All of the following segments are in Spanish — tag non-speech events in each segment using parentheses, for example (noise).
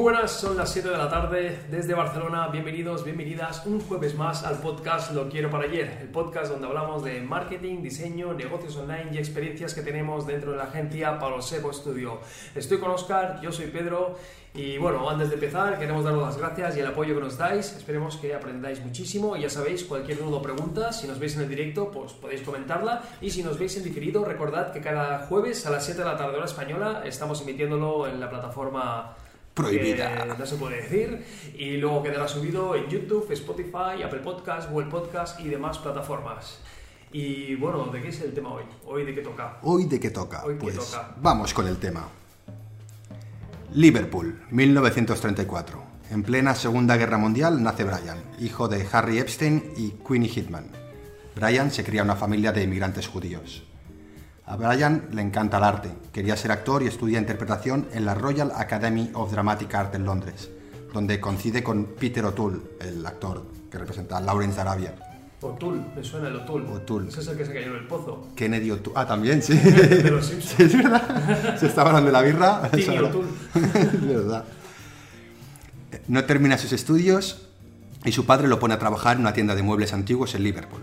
Muy buenas, son las 7 de la tarde desde Barcelona. Bienvenidos, bienvenidas un jueves más al podcast Lo Quiero para Ayer, el podcast donde hablamos de marketing, diseño, negocios online y experiencias que tenemos dentro de la agencia Palo Seco Studio. Estoy con Oscar, yo soy Pedro y bueno, antes de empezar queremos daros las gracias y el apoyo que nos dais. Esperemos que aprendáis muchísimo y ya sabéis, cualquier duda o pregunta, si nos veis en el directo, pues podéis comentarla y si nos veis en diferido, recordad que cada jueves a las 7 de la tarde hora española estamos emitiéndolo en la plataforma prohibida. no se puede decir. Y luego quedará subido en YouTube, Spotify, Apple Podcast, Google Podcast y demás plataformas. Y bueno, ¿de qué es el tema hoy? ¿Hoy de qué toca? Hoy de qué toca. Hoy qué pues toca. vamos con el tema. Liverpool, 1934. En plena Segunda Guerra Mundial nace Brian, hijo de Harry Epstein y Queenie Hitman. Brian se cría en una familia de inmigrantes judíos. A Brian le encanta el arte, quería ser actor y estudia interpretación en la Royal Academy of Dramatic Art en Londres, donde coincide con Peter O'Toole, el actor que representa a Lawrence Arabia. O'Toole, me suena el O'Toole. O'Toole. Ese es el que se cayó en el pozo. Kennedy O'Toole. Ah, también, sí. (laughs) De los Simpsons. Sí, es verdad. Se estaba hablando de la birra. (laughs) Timmy. O'Toole. (laughs) Es verdad. No termina sus estudios y su padre lo pone a trabajar en una tienda de muebles antiguos en Liverpool.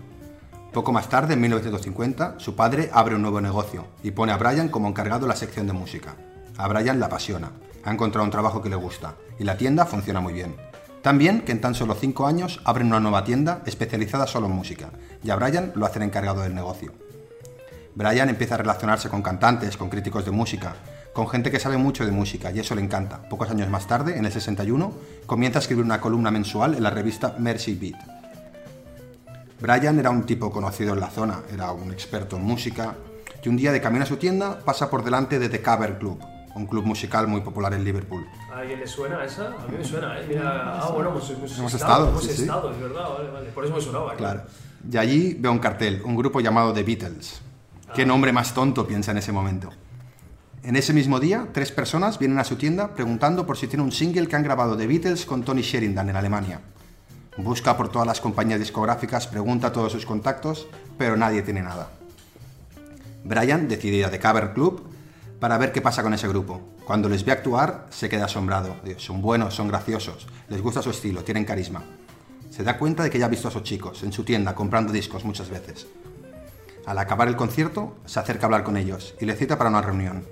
Poco más tarde, en 1950, su padre abre un nuevo negocio y pone a Brian como encargado de la sección de música. A Brian la apasiona, ha encontrado un trabajo que le gusta y la tienda funciona muy bien. También que en tan solo 5 años abren una nueva tienda especializada solo en música y a Brian lo hacen encargado del negocio. Brian empieza a relacionarse con cantantes, con críticos de música, con gente que sabe mucho de música y eso le encanta. Pocos años más tarde, en el 61, comienza a escribir una columna mensual en la revista Mercy Beat. Brian era un tipo conocido en la zona, era un experto en música y un día de camino a su tienda pasa por delante de The Cover Club, un club musical muy popular en Liverpool. ¿A alguien le suena esa? A mí me suena, ¿eh? Mira, ah, bueno, hemos, hemos, Hemos estado, Hemos sí, sí. estado, es verdad, vale, vale. Por eso me sonaba. Claro. Y allí veo un cartel, un grupo llamado The Beatles. ¿Qué nombre más tonto piensa en ese momento? En ese mismo día, tres personas vienen a su tienda preguntando por si tiene un single que han grabado The Beatles con Tony Sheridan en Alemania. Busca por todas las compañías discográficas, pregunta a todos sus contactos, pero nadie tiene nada. Brian decide ir a The Cover Club para ver qué pasa con ese grupo. Cuando les ve actuar, se queda asombrado. Son buenos, son graciosos, les gusta su estilo, tienen carisma. Se da cuenta de que ya ha visto a esos chicos en su tienda comprando discos muchas veces. Al acabar el concierto, se acerca a hablar con ellos y le cita para una reunión.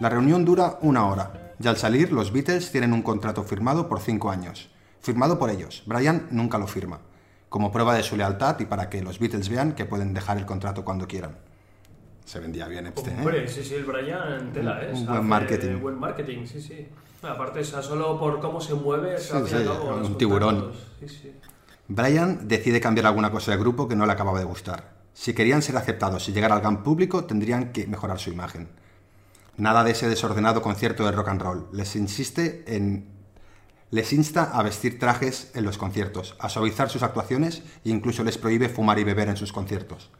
La reunión dura una hora y al salir los Beatles tienen un contrato firmado por cinco años. Firmado por ellos. Brian nunca lo firma. Como prueba de su lealtad y para que los Beatles vean que pueden dejar el contrato cuando quieran. Se vendía bien Epstein, ¿eh? Hombre, sí, sí, el Brian tela, ¿eh? Un buen hace marketing. Buen marketing, sí, sí. Aparte, o sea, solo por cómo se mueve, Sí, sí, cabo, un tiburón. contactos, Sí, sí. Brian decide cambiar alguna cosa del grupo que no le acababa de gustar. Si querían ser aceptados y llegar al gran público, tendrían que mejorar su imagen. Nada de ese desordenado concierto de rock and roll. Les insiste en. Les insta a vestir trajes en los conciertos, a suavizar sus actuaciones e incluso les prohíbe fumar y beber en sus conciertos.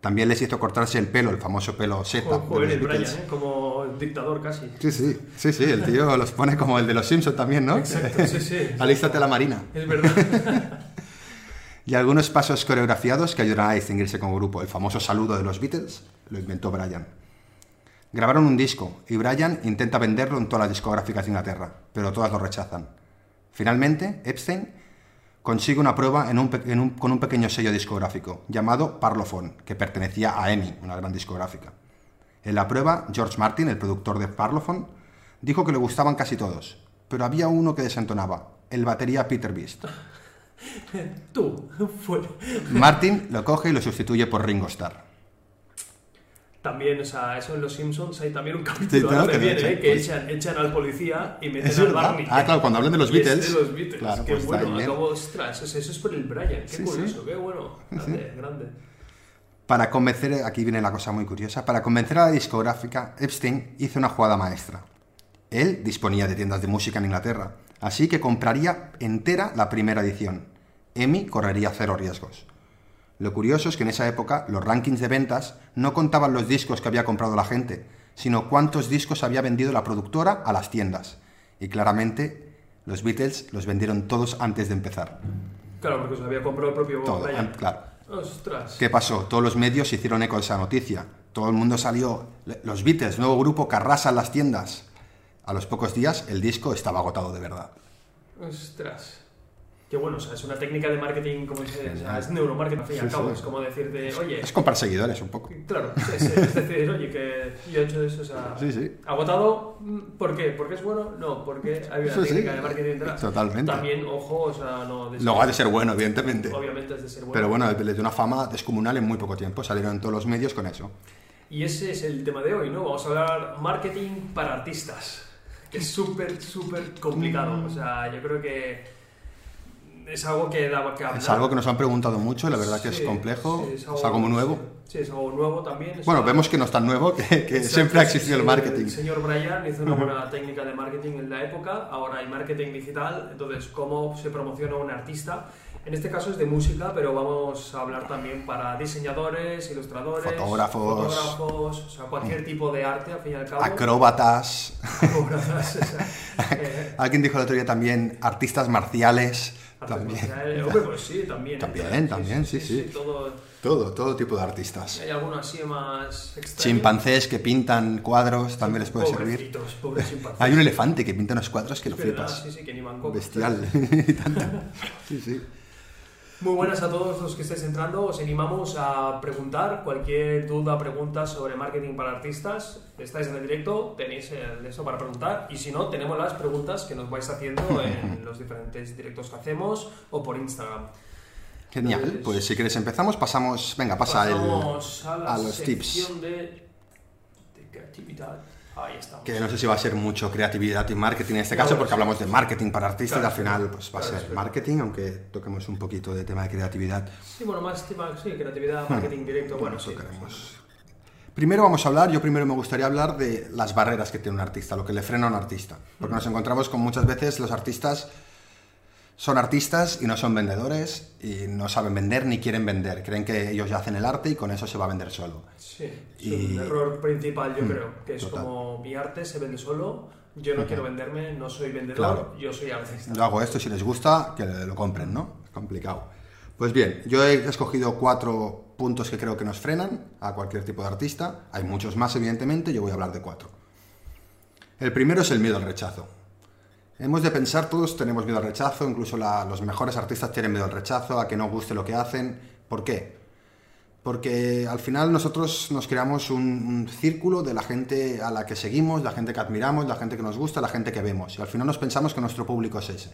También les hizo cortarse el pelo, el famoso pelo seta. los el Brian. ¿eh? Como dictador casi. Sí, sí, sí, sí, el tío los pone como el de los Simpsons también, ¿no? Exacto, sí, sí. (laughs) Alístate a la marina. Es verdad. (laughs) Y algunos pasos coreografiados que ayudarán a distinguirse como grupo. El famoso saludo de los Beatles lo inventó Brian. Grabaron un disco y Brian intenta venderlo en todas las discográficas de Inglaterra, pero todas lo rechazan. Finalmente, Epstein consigue una prueba en un pe- en un- con un pequeño sello discográfico llamado Parlophone, que pertenecía a EMI, una gran discográfica. En la prueba, George Martin, el productor de Parlophone, dijo que le gustaban casi todos, pero había uno que desentonaba, el batería Peter Beast. (laughs) Tú, fuera. Martin lo coge y lo sustituye por Ringo Starr. También, o sea, eso en Los Simpsons hay también un (laughs) Sí, capítulo claro, ahora que viene, ¿eh? que pues- echan, echan al policía y meten al. Barney. Ah, claro, cuando hablan de los Beatles. de los Beatles. Claro, qué pues bueno. Acabo, ostras, eso, es por el Brian. Qué Sí, curioso, sí. qué bueno. Grande, grande. Para convencer, aquí viene la cosa muy curiosa, para convencer a la discográfica, Epstein hizo una jugada maestra. Él disponía de tiendas de música en Inglaterra, así que compraría entera la primera edición. EMI correría cero riesgos. Lo curioso es que en esa época los rankings de ventas no contaban los discos que había comprado la gente, sino cuántos discos había vendido la productora a las tiendas. Y claramente los Beatles los vendieron todos antes de empezar. Claro, porque se había comprado el propio Todo, Brian. claro. Ostras. ¿Qué pasó? Todos los medios hicieron eco de esa noticia. Todo el mundo salió. Los Beatles, nuevo grupo que arrasan las tiendas. A los pocos días el disco estaba agotado de verdad. Ostras. Bueno, o sea, es una técnica de marketing, como dice, o sea, es neuromarketing al fin y al cabo, es como decirte, oye, Es comprar seguidores un poco. claro, es, es decir, oye, que yo he hecho eso, o sea, (laughs) Sí, sí. agotado, mm, ¿por qué? ¿Porque es bueno? No, porque hay una Sí, sí. técnica de marketing detrás. Totalmente. También, ojo, o sea, no... de- Luego ha de ser bueno, evidentemente. Obviamente es de ser bueno. Pero bueno, le dio una fama descomunal en muy poco tiempo. Salieron en todos los medios con eso. Y ese es el tema de hoy, ¿no? Vamos a hablar marketing para artistas, que es súper, súper complicado. O sea, yo creo que es algo que daba que hablar. Es algo que nos han preguntado mucho y la verdad que es Sí, complejo. sí, es, algo muy nuevo. Sí, es algo nuevo también. es Bueno, algo- vemos que no es tan nuevo, que, que Exacto, siempre ha sí, existido sí, el marketing. El señor Brian hizo una buena técnica de marketing en la época, ahora hay marketing digital, entonces cómo se promociona un artista. En este caso es de música, pero vamos a hablar también para diseñadores, ilustradores, Fotógrafos. fotógrafos, o sea, cualquier tipo de arte, al fin y al cabo. Acróbatas. Acróbatas, o sea, eh, Alguien dijo el otro día también artistas marciales. Artes También. marciales. Hombre, pues sí, también. ¿eh? También, también, sí, sí. todo, Todo, todo tipo de artistas. hay alguno así más extraño. Chimpancés que pintan cuadros también les puede servir. Pobrecitos, pobres chimpancés. Hay un elefante que pinta unos cuadros que lo verdad, flipas. Sí, sí, que ni manco. Bestial. (laughs) Sí, sí. Muy buenas a todos los que estéis entrando. Os animamos a preguntar cualquier duda, pregunta sobre marketing para artistas. Estáis en el directo, tenéis eso para preguntar. Y si no, tenemos las preguntas que nos vais haciendo en (laughs) los diferentes directos que hacemos o por Instagram. Genial. Entonces, Pues si quieres empezamos, pasamos. Venga, pasa el, a, la a los tips. sección de, de creatividad. Ahí estamos. Que no sé si va a ser mucho creatividad y marketing en este No, caso, porque sí. hablamos de marketing para artistas Claro, y al final pues, va a claro, ser sí. marketing, aunque toquemos un poquito de tema de creatividad. Sí, bueno, más tema, sí, creatividad, marketing directo. Bueno, sí. tocaremos. Primero vamos a hablar, yo primero me gustaría hablar de las barreras que tiene un artista, lo que le frena a un artista. Porque nos encontramos con muchas veces los artistas son artistas y no son vendedores y no saben vender ni quieren vender. Creen que ellos ya hacen el arte y con eso se va a vender solo. Sí, es Y- un error principal, yo Mm, creo, que es total. como mi arte se vende solo, yo no quiero venderme, no soy vendedor, Claro. yo soy artista. Yo hago esto y si les gusta, que lo compren, ¿no? Es complicado. Pues bien, yo he escogido cuatro puntos que creo que nos frenan a cualquier tipo de artista. Hay muchos más, evidentemente, yo voy a hablar de cuatro. El primero es el miedo al rechazo. Hemos de pensar, todos tenemos miedo al rechazo, incluso la- los mejores artistas tienen miedo al rechazo, a que no guste lo que hacen. ¿Por qué? Porque al final nosotros nos creamos un, un círculo de la gente a la que seguimos, la gente que admiramos, la gente que nos gusta, la gente que vemos. Y al final nos pensamos que nuestro público es ese.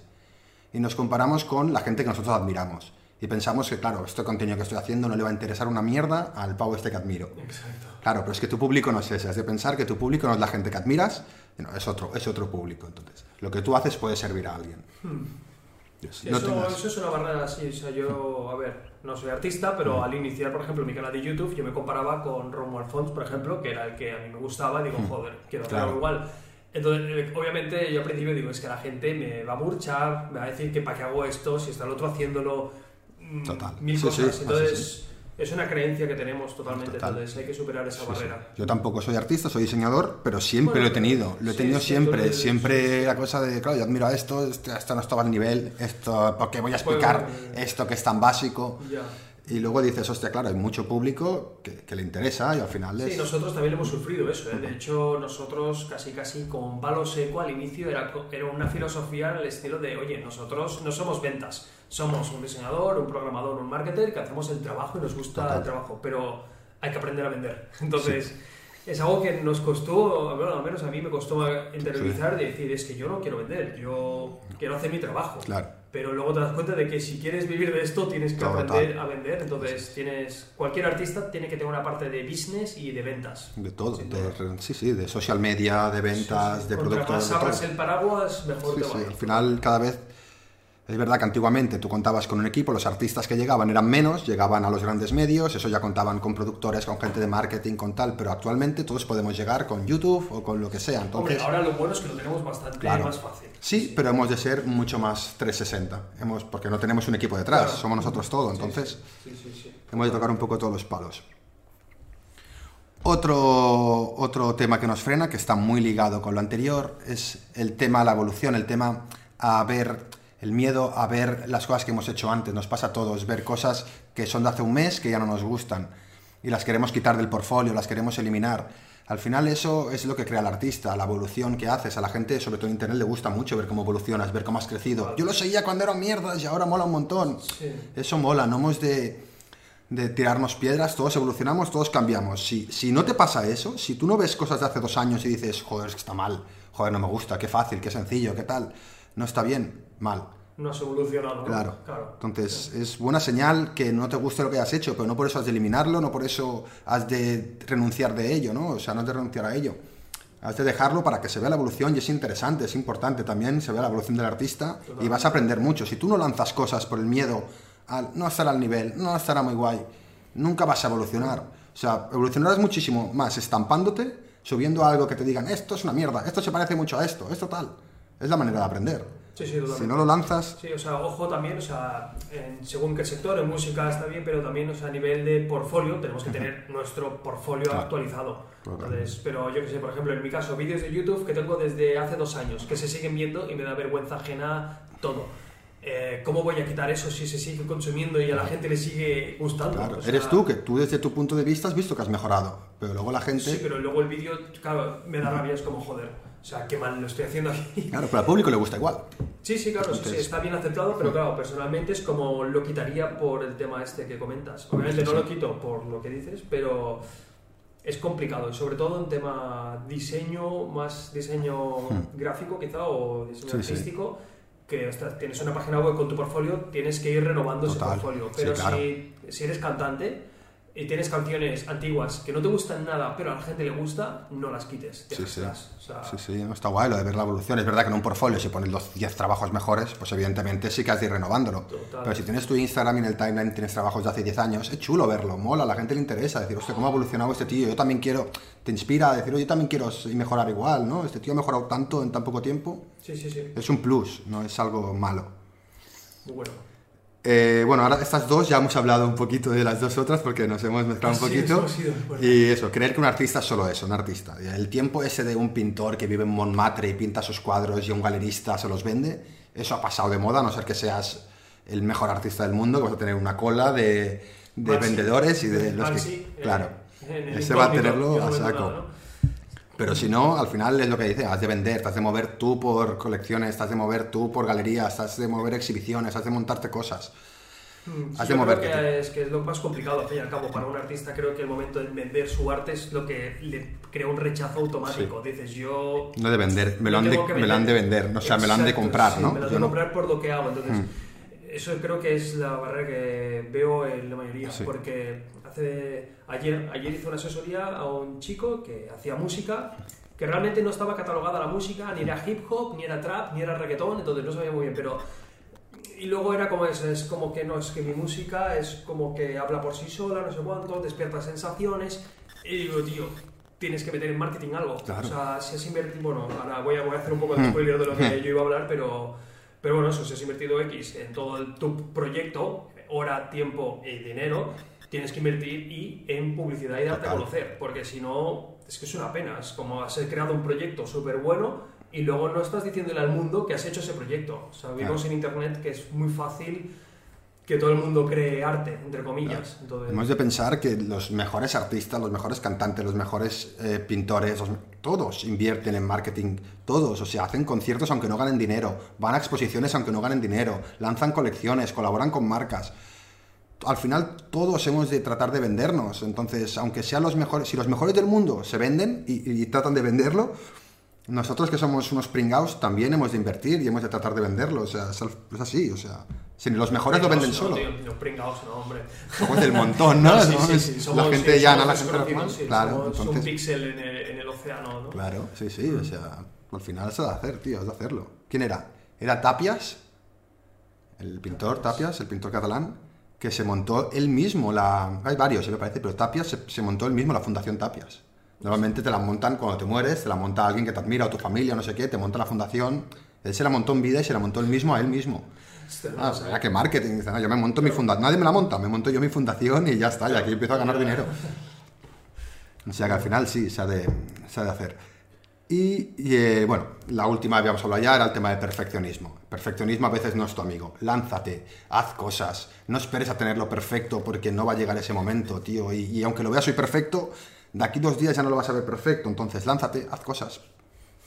Y nos comparamos con la gente que nosotros admiramos. Y pensamos que, claro, este contenido que estoy haciendo no le va a interesar una mierda al pavo este que admiro. Exacto. Claro, pero es que tu público no es ese. Has de pensar que tu público no es la gente que admiras, no, es, otro, es otro público. Entonces, lo que tú haces puede servir a alguien. No eso, tengas- eso es una barrera así, o sea, yo, a ver, no soy artista, pero al iniciar, por ejemplo, mi canal de YouTube, yo me comparaba con Romuald Fons, por ejemplo, que era el que a mí me gustaba, digo, joder, quiero hacerlo Claro. igual. Entonces, eh, obviamente, yo al principio digo, es que la gente me va a burchar, me va a decir que para qué hago esto, si está el otro haciéndolo, mm, Total. mil Sí, cosas. sí, Entonces, es una creencia que tenemos totalmente, Total. entonces hay que superar esa Sí, sí. barrera. Yo tampoco soy artista, soy diseñador, pero siempre Bueno, lo he tenido. Lo he sí, tenido sí, siempre. entonces- siempre la cosa de, claro, yo admiro a esto, esto no estaba al nivel, esto, ¿por qué voy a explicar Pues- esto que es tan básico? Ya. Y luego dices, hostia, claro, hay mucho público que, que le interesa y al final es... Sí, nosotros también hemos sufrido eso. ¿eh? De hecho, nosotros casi casi con palo seco al inicio era, era una filosofía al estilo de, oye, nosotros no somos ventas, somos un diseñador, un programador, un marketer que hacemos el trabajo y nos gusta Total. el trabajo, pero hay que aprender a vender. (laughs) Entonces, es algo que nos costó, bueno, al menos a mí me costó interiorizar de decir, es que yo no quiero vender, yo quiero hacer mi trabajo. Claro. Pero luego te das cuenta de que si quieres vivir de esto tienes que aprender a vender. Entonces tienes cualquier artista tiene que tener una parte de business y de ventas. De todo, de, sí, sí, de social media, de ventas, Sí, sí. de productos, más abras el paraguas, mejor Sí, te sí, va. al final cada vez... Es verdad que antiguamente tú contabas con un equipo, los artistas que llegaban eran menos, llegaban a los grandes medios, eso ya contaban con productores, con gente de marketing, con tal, pero actualmente todos podemos llegar con YouTube o con lo que sea. Hombre, ahora lo bueno es que lo tenemos bastante Claro. más fácil. sí, pero hemos de ser mucho más 360, hemos, porque no tenemos un equipo detrás, Claro. somos nosotros todo, entonces Sí, sí, sí. hemos de tocar un poco todos los palos. Otro, otro tema que nos frena, que está muy ligado con lo anterior, es el tema de la evolución, el tema a ver, el miedo a ver las cosas que hemos hecho antes. Nos pasa a todos, ver cosas que son de hace un mes que ya no nos gustan y las queremos quitar del portfolio, las queremos eliminar. Al final eso es lo que crea el artista, la evolución que haces. A la gente, sobre todo en Internet, le gusta mucho ver cómo evolucionas, ver cómo has crecido. Yo lo seguía cuando eran mierdas y ahora mola un montón. Eso mola, no hemos de, de, tirarnos piedras, todos evolucionamos, todos cambiamos. Si, si no te pasa eso, si tú no ves cosas de hace dos años y dices, joder, es que está mal, joder, no me gusta, qué fácil, qué sencillo, qué tal, no está bien, mal no has evolucionado. Claro. Entonces, es buena señal que no te guste lo que has hecho, pero no por eso has de eliminarlo, no por eso has de renunciar de ello, ¿no? O sea, no has de renunciar a ello. Has de dejarlo para que se vea la evolución y es interesante, es importante también, se vea la evolución del artista y vas a aprender mucho. Si tú no lanzas cosas por el miedo al no estar al nivel, no estará muy guay, nunca vas a evolucionar. O sea, evolucionarás muchísimo más estampándote, subiendo algo que te digan, esto es una mierda, esto se parece mucho a esto, esto tal. Es la manera de aprender. Sí, sí, si no lo lanzas... Sí, o sea, ojo también, o sea, según qué sector, en música está bien, pero también, o sea, a nivel de portfolio, tenemos que tener nuestro portfolio actualizado. Entonces, pero yo que sé, por ejemplo, en mi caso, vídeos de YouTube que tengo desde hace dos años, que se siguen viendo y me da vergüenza ajena todo. Eh, ¿Cómo voy a quitar eso si se sigue consumiendo y a la gente le sigue gustando? Claro, eres tú, que tú desde tu punto de vista has visto que has mejorado, pero luego la gente... Sí, pero luego el vídeo, claro, me da rabia, es como joder o sea, qué mal lo estoy haciendo aquí. Claro, pero al público le gusta igual. Sí, sí, claro, sí, está bien aceptado, pero claro, personalmente es como lo quitaría por el tema este que comentas. Obviamente no lo quito por lo que dices, pero es complicado y sobre todo en tema diseño, más diseño hmm. gráfico quizá o diseño artístico, que tienes una página web con tu portfolio, tienes que ir renovando ese portfolio. Pero si, si eres cantante, y tienes canciones antiguas que no te gustan nada, pero a la gente le gusta, no las quites. Sí, sí. sí, sí, está guay lo de ver la evolución. Es verdad que en un portfolio, si pones los 10 trabajos mejores, pues evidentemente sí que has de ir renovándolo. Pero si tienes tu Instagram y en el timeline tienes trabajos de hace 10 años, es chulo verlo, mola, a la gente le interesa. Decir, hostia, ¿cómo ha evolucionado este tío? Yo también quiero, te inspira a decir, yo también quiero mejorar igual, ¿no? Este tío ha mejorado tanto en tan poco tiempo. Sí, sí, sí. Es un plus, no es algo malo. Muy bueno. Eh, bueno, ahora estas dos ya hemos hablado un poquito de las dos otras porque nos hemos mezclado un poquito. y eso, creer que un artista es solo eso, un artista. El tiempo ese de un pintor que vive en Montmartre y pinta sus cuadros y un galerista se los vende, eso ha pasado de moda, a no ser que seas el mejor artista del mundo, que vas a tener una cola de, vendedores y de los que... Eh, claro, ese va a tenerlo a saco. Pero si no, al final es lo que dice, has de vender, has de mover tú por colecciones, has de mover tú por galerías, has de mover exhibiciones, has de montarte cosas. Mm, has de creo que es, que es lo más complicado, al fin y al cabo, para un artista creo que el momento de vender su arte es lo que le crea un rechazo automático. Dices, yo... No de vender, me lo, han de, me lo han de vender, o sea, me lo han de comprar, ¿no? Me lo han de comprar por lo que hago, entonces... Mm. Eso creo que es la barrera que veo en la mayoría, porque ayer, ayer hice una asesoría a un chico que hacía música que realmente no estaba catalogada la música, ni era hip hop, ni era trap, ni era reggaetón, entonces no sabía muy bien, pero... Y luego era como es, es como que no, es que mi música es como que habla por sí sola, no sé cuánto, despierta sensaciones, y digo, tío, tienes que meter en marketing algo. O sea, si has invertido, bueno, ahora voy a, voy a hacer un poco de hmm. spoiler de lo que hmm. yo iba a hablar, pero, pero bueno, eso, si has invertido X en todo tu proyecto, hora, tiempo y dinero, tienes que invertir y en publicidad y darte a conocer, porque si no, es que es una pena, es como has creado un proyecto súper bueno y luego no estás diciéndole al mundo que has hecho ese proyecto. O sea, vimos en Internet que es muy fácil que todo el mundo cree arte, entre comillas. Hemos de pensar que los mejores artistas, los mejores cantantes, los mejores eh, pintores, todos invierten en marketing, todos, o sea, hacen conciertos aunque no ganen dinero, van a exposiciones aunque no ganen dinero, lanzan colecciones, colaboran con marcas al final todos hemos de tratar de vendernos. Entonces, aunque sean los mejores, si los mejores del mundo se venden y, tratan de venderlo, nosotros que somos unos pringados también hemos de invertir y hemos de tratar de venderlo. O sea, es, así, o sea. Si los mejores lo venden solo. los pringados, no, hombre. Somos del montón, ¿no? (laughs) sí, sí, sí, la gente ya no la gente claro, entonces, un píxel en el, en el, océano, ¿no? Claro, sí, sí, o sea, al final se va a hacer, tío, es de hacerlo. ¿Quién era? ¿Era Tapias? El pintor Tapias, el pintor catalán que se montó él mismo, la, hay varios, me parece, pero Tapias se, montó él mismo la Fundación Tapias. Normalmente te la montan cuando te mueres, te la monta alguien que te admira o tu familia, no sé qué, te monta la fundación. Él se la montó en vida y se la montó él mismo a él mismo. Ah, o sea, que marketing. Dice, no, yo me monto mi fundación. Nadie me la monta, me monto yo mi fundación y ya está, y aquí empiezo a ganar dinero. O sea que al final sí, se ha de, se ha de hacer. Y, eh, bueno, la última habíamos hablado ya era el tema del perfeccionismo. perfeccionismo a veces no es tu amigo. Lánzate, haz cosas, no esperes a tenerlo perfecto porque no va a llegar ese momento, tío. Y, aunque lo veas hoy perfecto, de aquí dos días ya no lo vas a ver perfecto, entonces lánzate, haz cosas.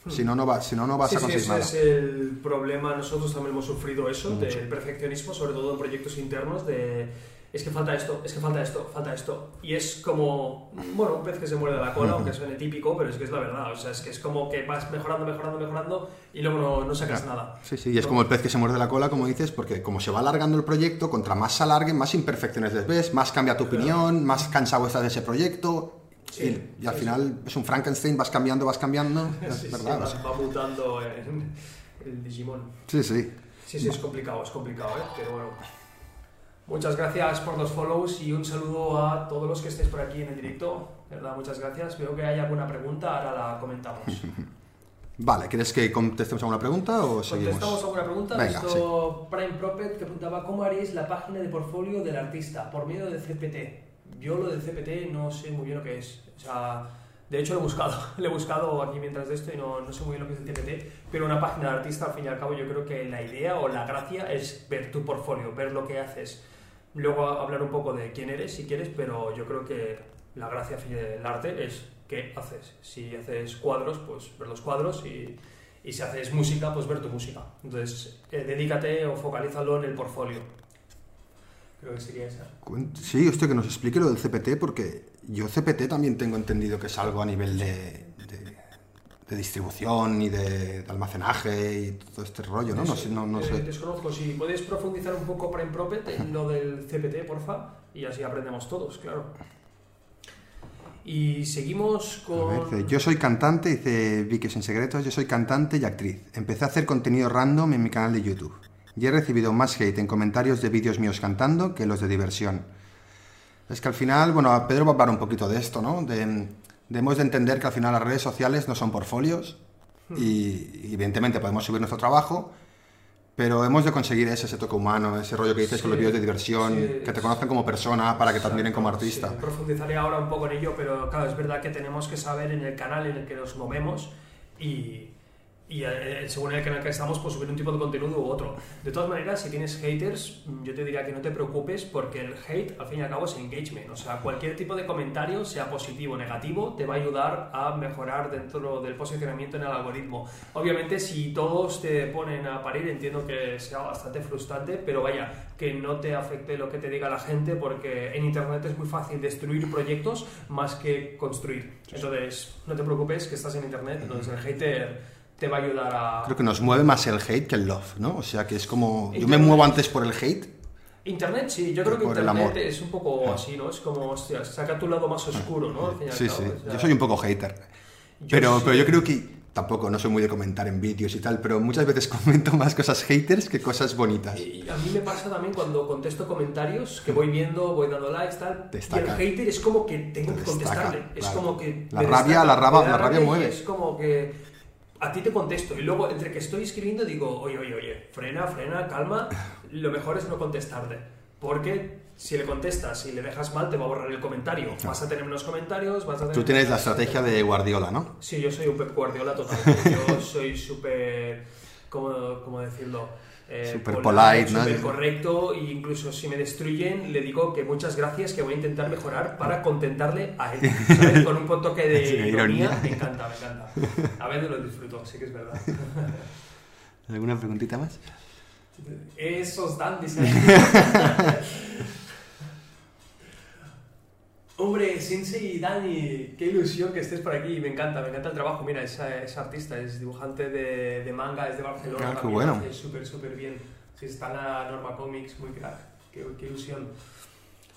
Si no, no, va, si no, no vas Sí, a sí, conseguir ese nada. es el problema. Nosotros también hemos sufrido eso, del perfeccionismo, sobre todo en proyectos internos, de es que falta esto, es que falta esto, falta esto. Y es como, bueno, un pez que se muerde la cola, (laughs) aunque suene típico, pero es que es la verdad. O sea, es que es como que vas mejorando, mejorando, mejorando y luego no, no sacas nada. Sí, sí, y es como el pez que se muerde la cola, como dices, porque como se va alargando el proyecto, contra más se alargue, más imperfecciones les ves, más cambia tu opinión, más cansado estás de ese proyecto. Sí, y, y al sí, final es un Frankenstein, vas cambiando, vas cambiando. (laughs) Es Sí, sí, verdad. va, o sea. va mutando en el Digimon. Sí, sí. Sí, sí, es complicado, es complicado, ¿eh? Pero bueno. Muchas gracias por los follows y un saludo a todos los que estéis por aquí en el directo. De ¿Verdad? Muchas gracias. Veo que hay alguna pregunta, ahora la comentamos. (laughs) Vale, ¿quieres que contestemos alguna pregunta o seguimos? ¿Contestamos alguna pregunta? Venga, Prime Propet que preguntaba cómo haréis la página de portfolio del artista por medio de CPT. Yo lo del CPT no sé muy bien lo que es. O sea, de hecho lo he buscado, (laughs) lo he buscado aquí mientras de esto y no, no sé muy bien lo que es el CPT, pero una página de artista al fin y al cabo yo creo que la idea o la gracia es ver tu portfolio, ver lo que haces. Luego hablar un poco de quién eres si quieres, pero yo creo que la gracia del arte es qué haces. Si haces cuadros, pues ver los cuadros y, y si haces música, pues ver tu música. Entonces, eh, dedícate o focalízalo en el portfolio. Creo que sería esa. Sí, hostia, que nos explique lo del CPT, porque yo CPT también tengo entendido que es algo a nivel de, de- de distribución y de, de almacenaje y todo este rollo, ¿no? No sé, no, no Eh, sé. Desconozco. Si podéis profundizar un poco para Impropet en lo del CPT, porfa, y así aprendemos todos, claro. Y seguimos A con... ver, yo soy cantante, dice Vicky sin secretos, yo soy cantante y actriz. Empecé a hacer contenido random en mi canal de YouTube. Y he recibido más hate en comentarios de vídeos míos cantando que los de diversión. Es que al final, bueno, Pedro va a hablar un poquito de esto, ¿no? De, debemos de entender que al final las redes sociales no son portfolios y, y evidentemente podemos subir nuestro trabajo, pero hemos de conseguir ese, ese toque humano, ese rollo que dices con los Sí, vídeos de diversión, sí, que te sí. conozcan como persona para que te admiren como artista. Sí, profundizaré ahora un poco en ello, pero claro, es verdad que tenemos que saber en el canal en el que nos movemos y, y eh, según el canal que estamos, pues subir un tipo de contenido u otro. De todas maneras, si tienes haters, yo te diría que no te preocupes porque el hate, al fin y al cabo, es engagement. O sea, cualquier tipo de comentario, sea positivo o negativo, te va a ayudar a mejorar dentro del posicionamiento en el algoritmo. Obviamente, si todos te ponen a parir, entiendo que sea bastante frustrante, pero vaya, que no te afecte lo que te diga la gente porque en Internet es muy fácil destruir proyectos más que construir. Entonces, no te preocupes que estás en Internet, entonces el hater te va a ayudar a... Creo que nos mueve más el hate que el love, ¿no? O sea, que es como... Yo me Internet- muevo antes por el hate. Internet, sí, yo creo que Internet es un poco así, ¿no? Es como, hostia, saca tu lado más oscuro, ¿no? Al fin y al Sí, cabo, sí. o sea, Yo soy un poco hater. yo Pero, sí. pero yo creo que... Tampoco, no soy muy de comentar en vídeos y tal, pero muchas veces (laughs) comento más cosas haters que cosas bonitas. Y a mí me pasa también cuando contesto comentarios que voy viendo, voy dando likes, tal. Te y el destaca. hater es como que tengo Te que destaca, contestarle. Es claro. como que. La rabia- destaca, la raba- la rabia mueve. Es como que a ti te contesto. Y luego, entre que estoy escribiendo, digo, oye, oye, oye, frena, frena, calma. Lo mejor es no contestarle. Porque si le contestas y le dejas mal, te va a borrar el comentario. Vas a tener menos comentarios, vas a tener. Tú tienes la estrategia de Guardiola, ¿no? Sí, yo soy un Pep Guardiola total. (laughs) Yo soy súper, ¿cómo, cómo decirlo? Eh, Súper polite, ¿no? Súper correcto e incluso si me destruyen le digo que muchas gracias, que voy a intentar mejorar para contentarle a él. ¿sabes? Con un toque de (laughs) Sí, ironía. ironía. Me encanta, me encanta. A veces lo disfruto, sí que es verdad. (laughs) ¿Alguna preguntita más? Esos dandies. (laughs) Hombre, Sensei Dani, qué ilusión que estés por aquí. Me encanta, me encanta el trabajo. Mira, es, es artista, es dibujante de, de manga, es de Barcelona. Ah, qué bueno. súper, súper bien. Sí, está en la Norma Comics, muy crack. Qué, qué ilusión.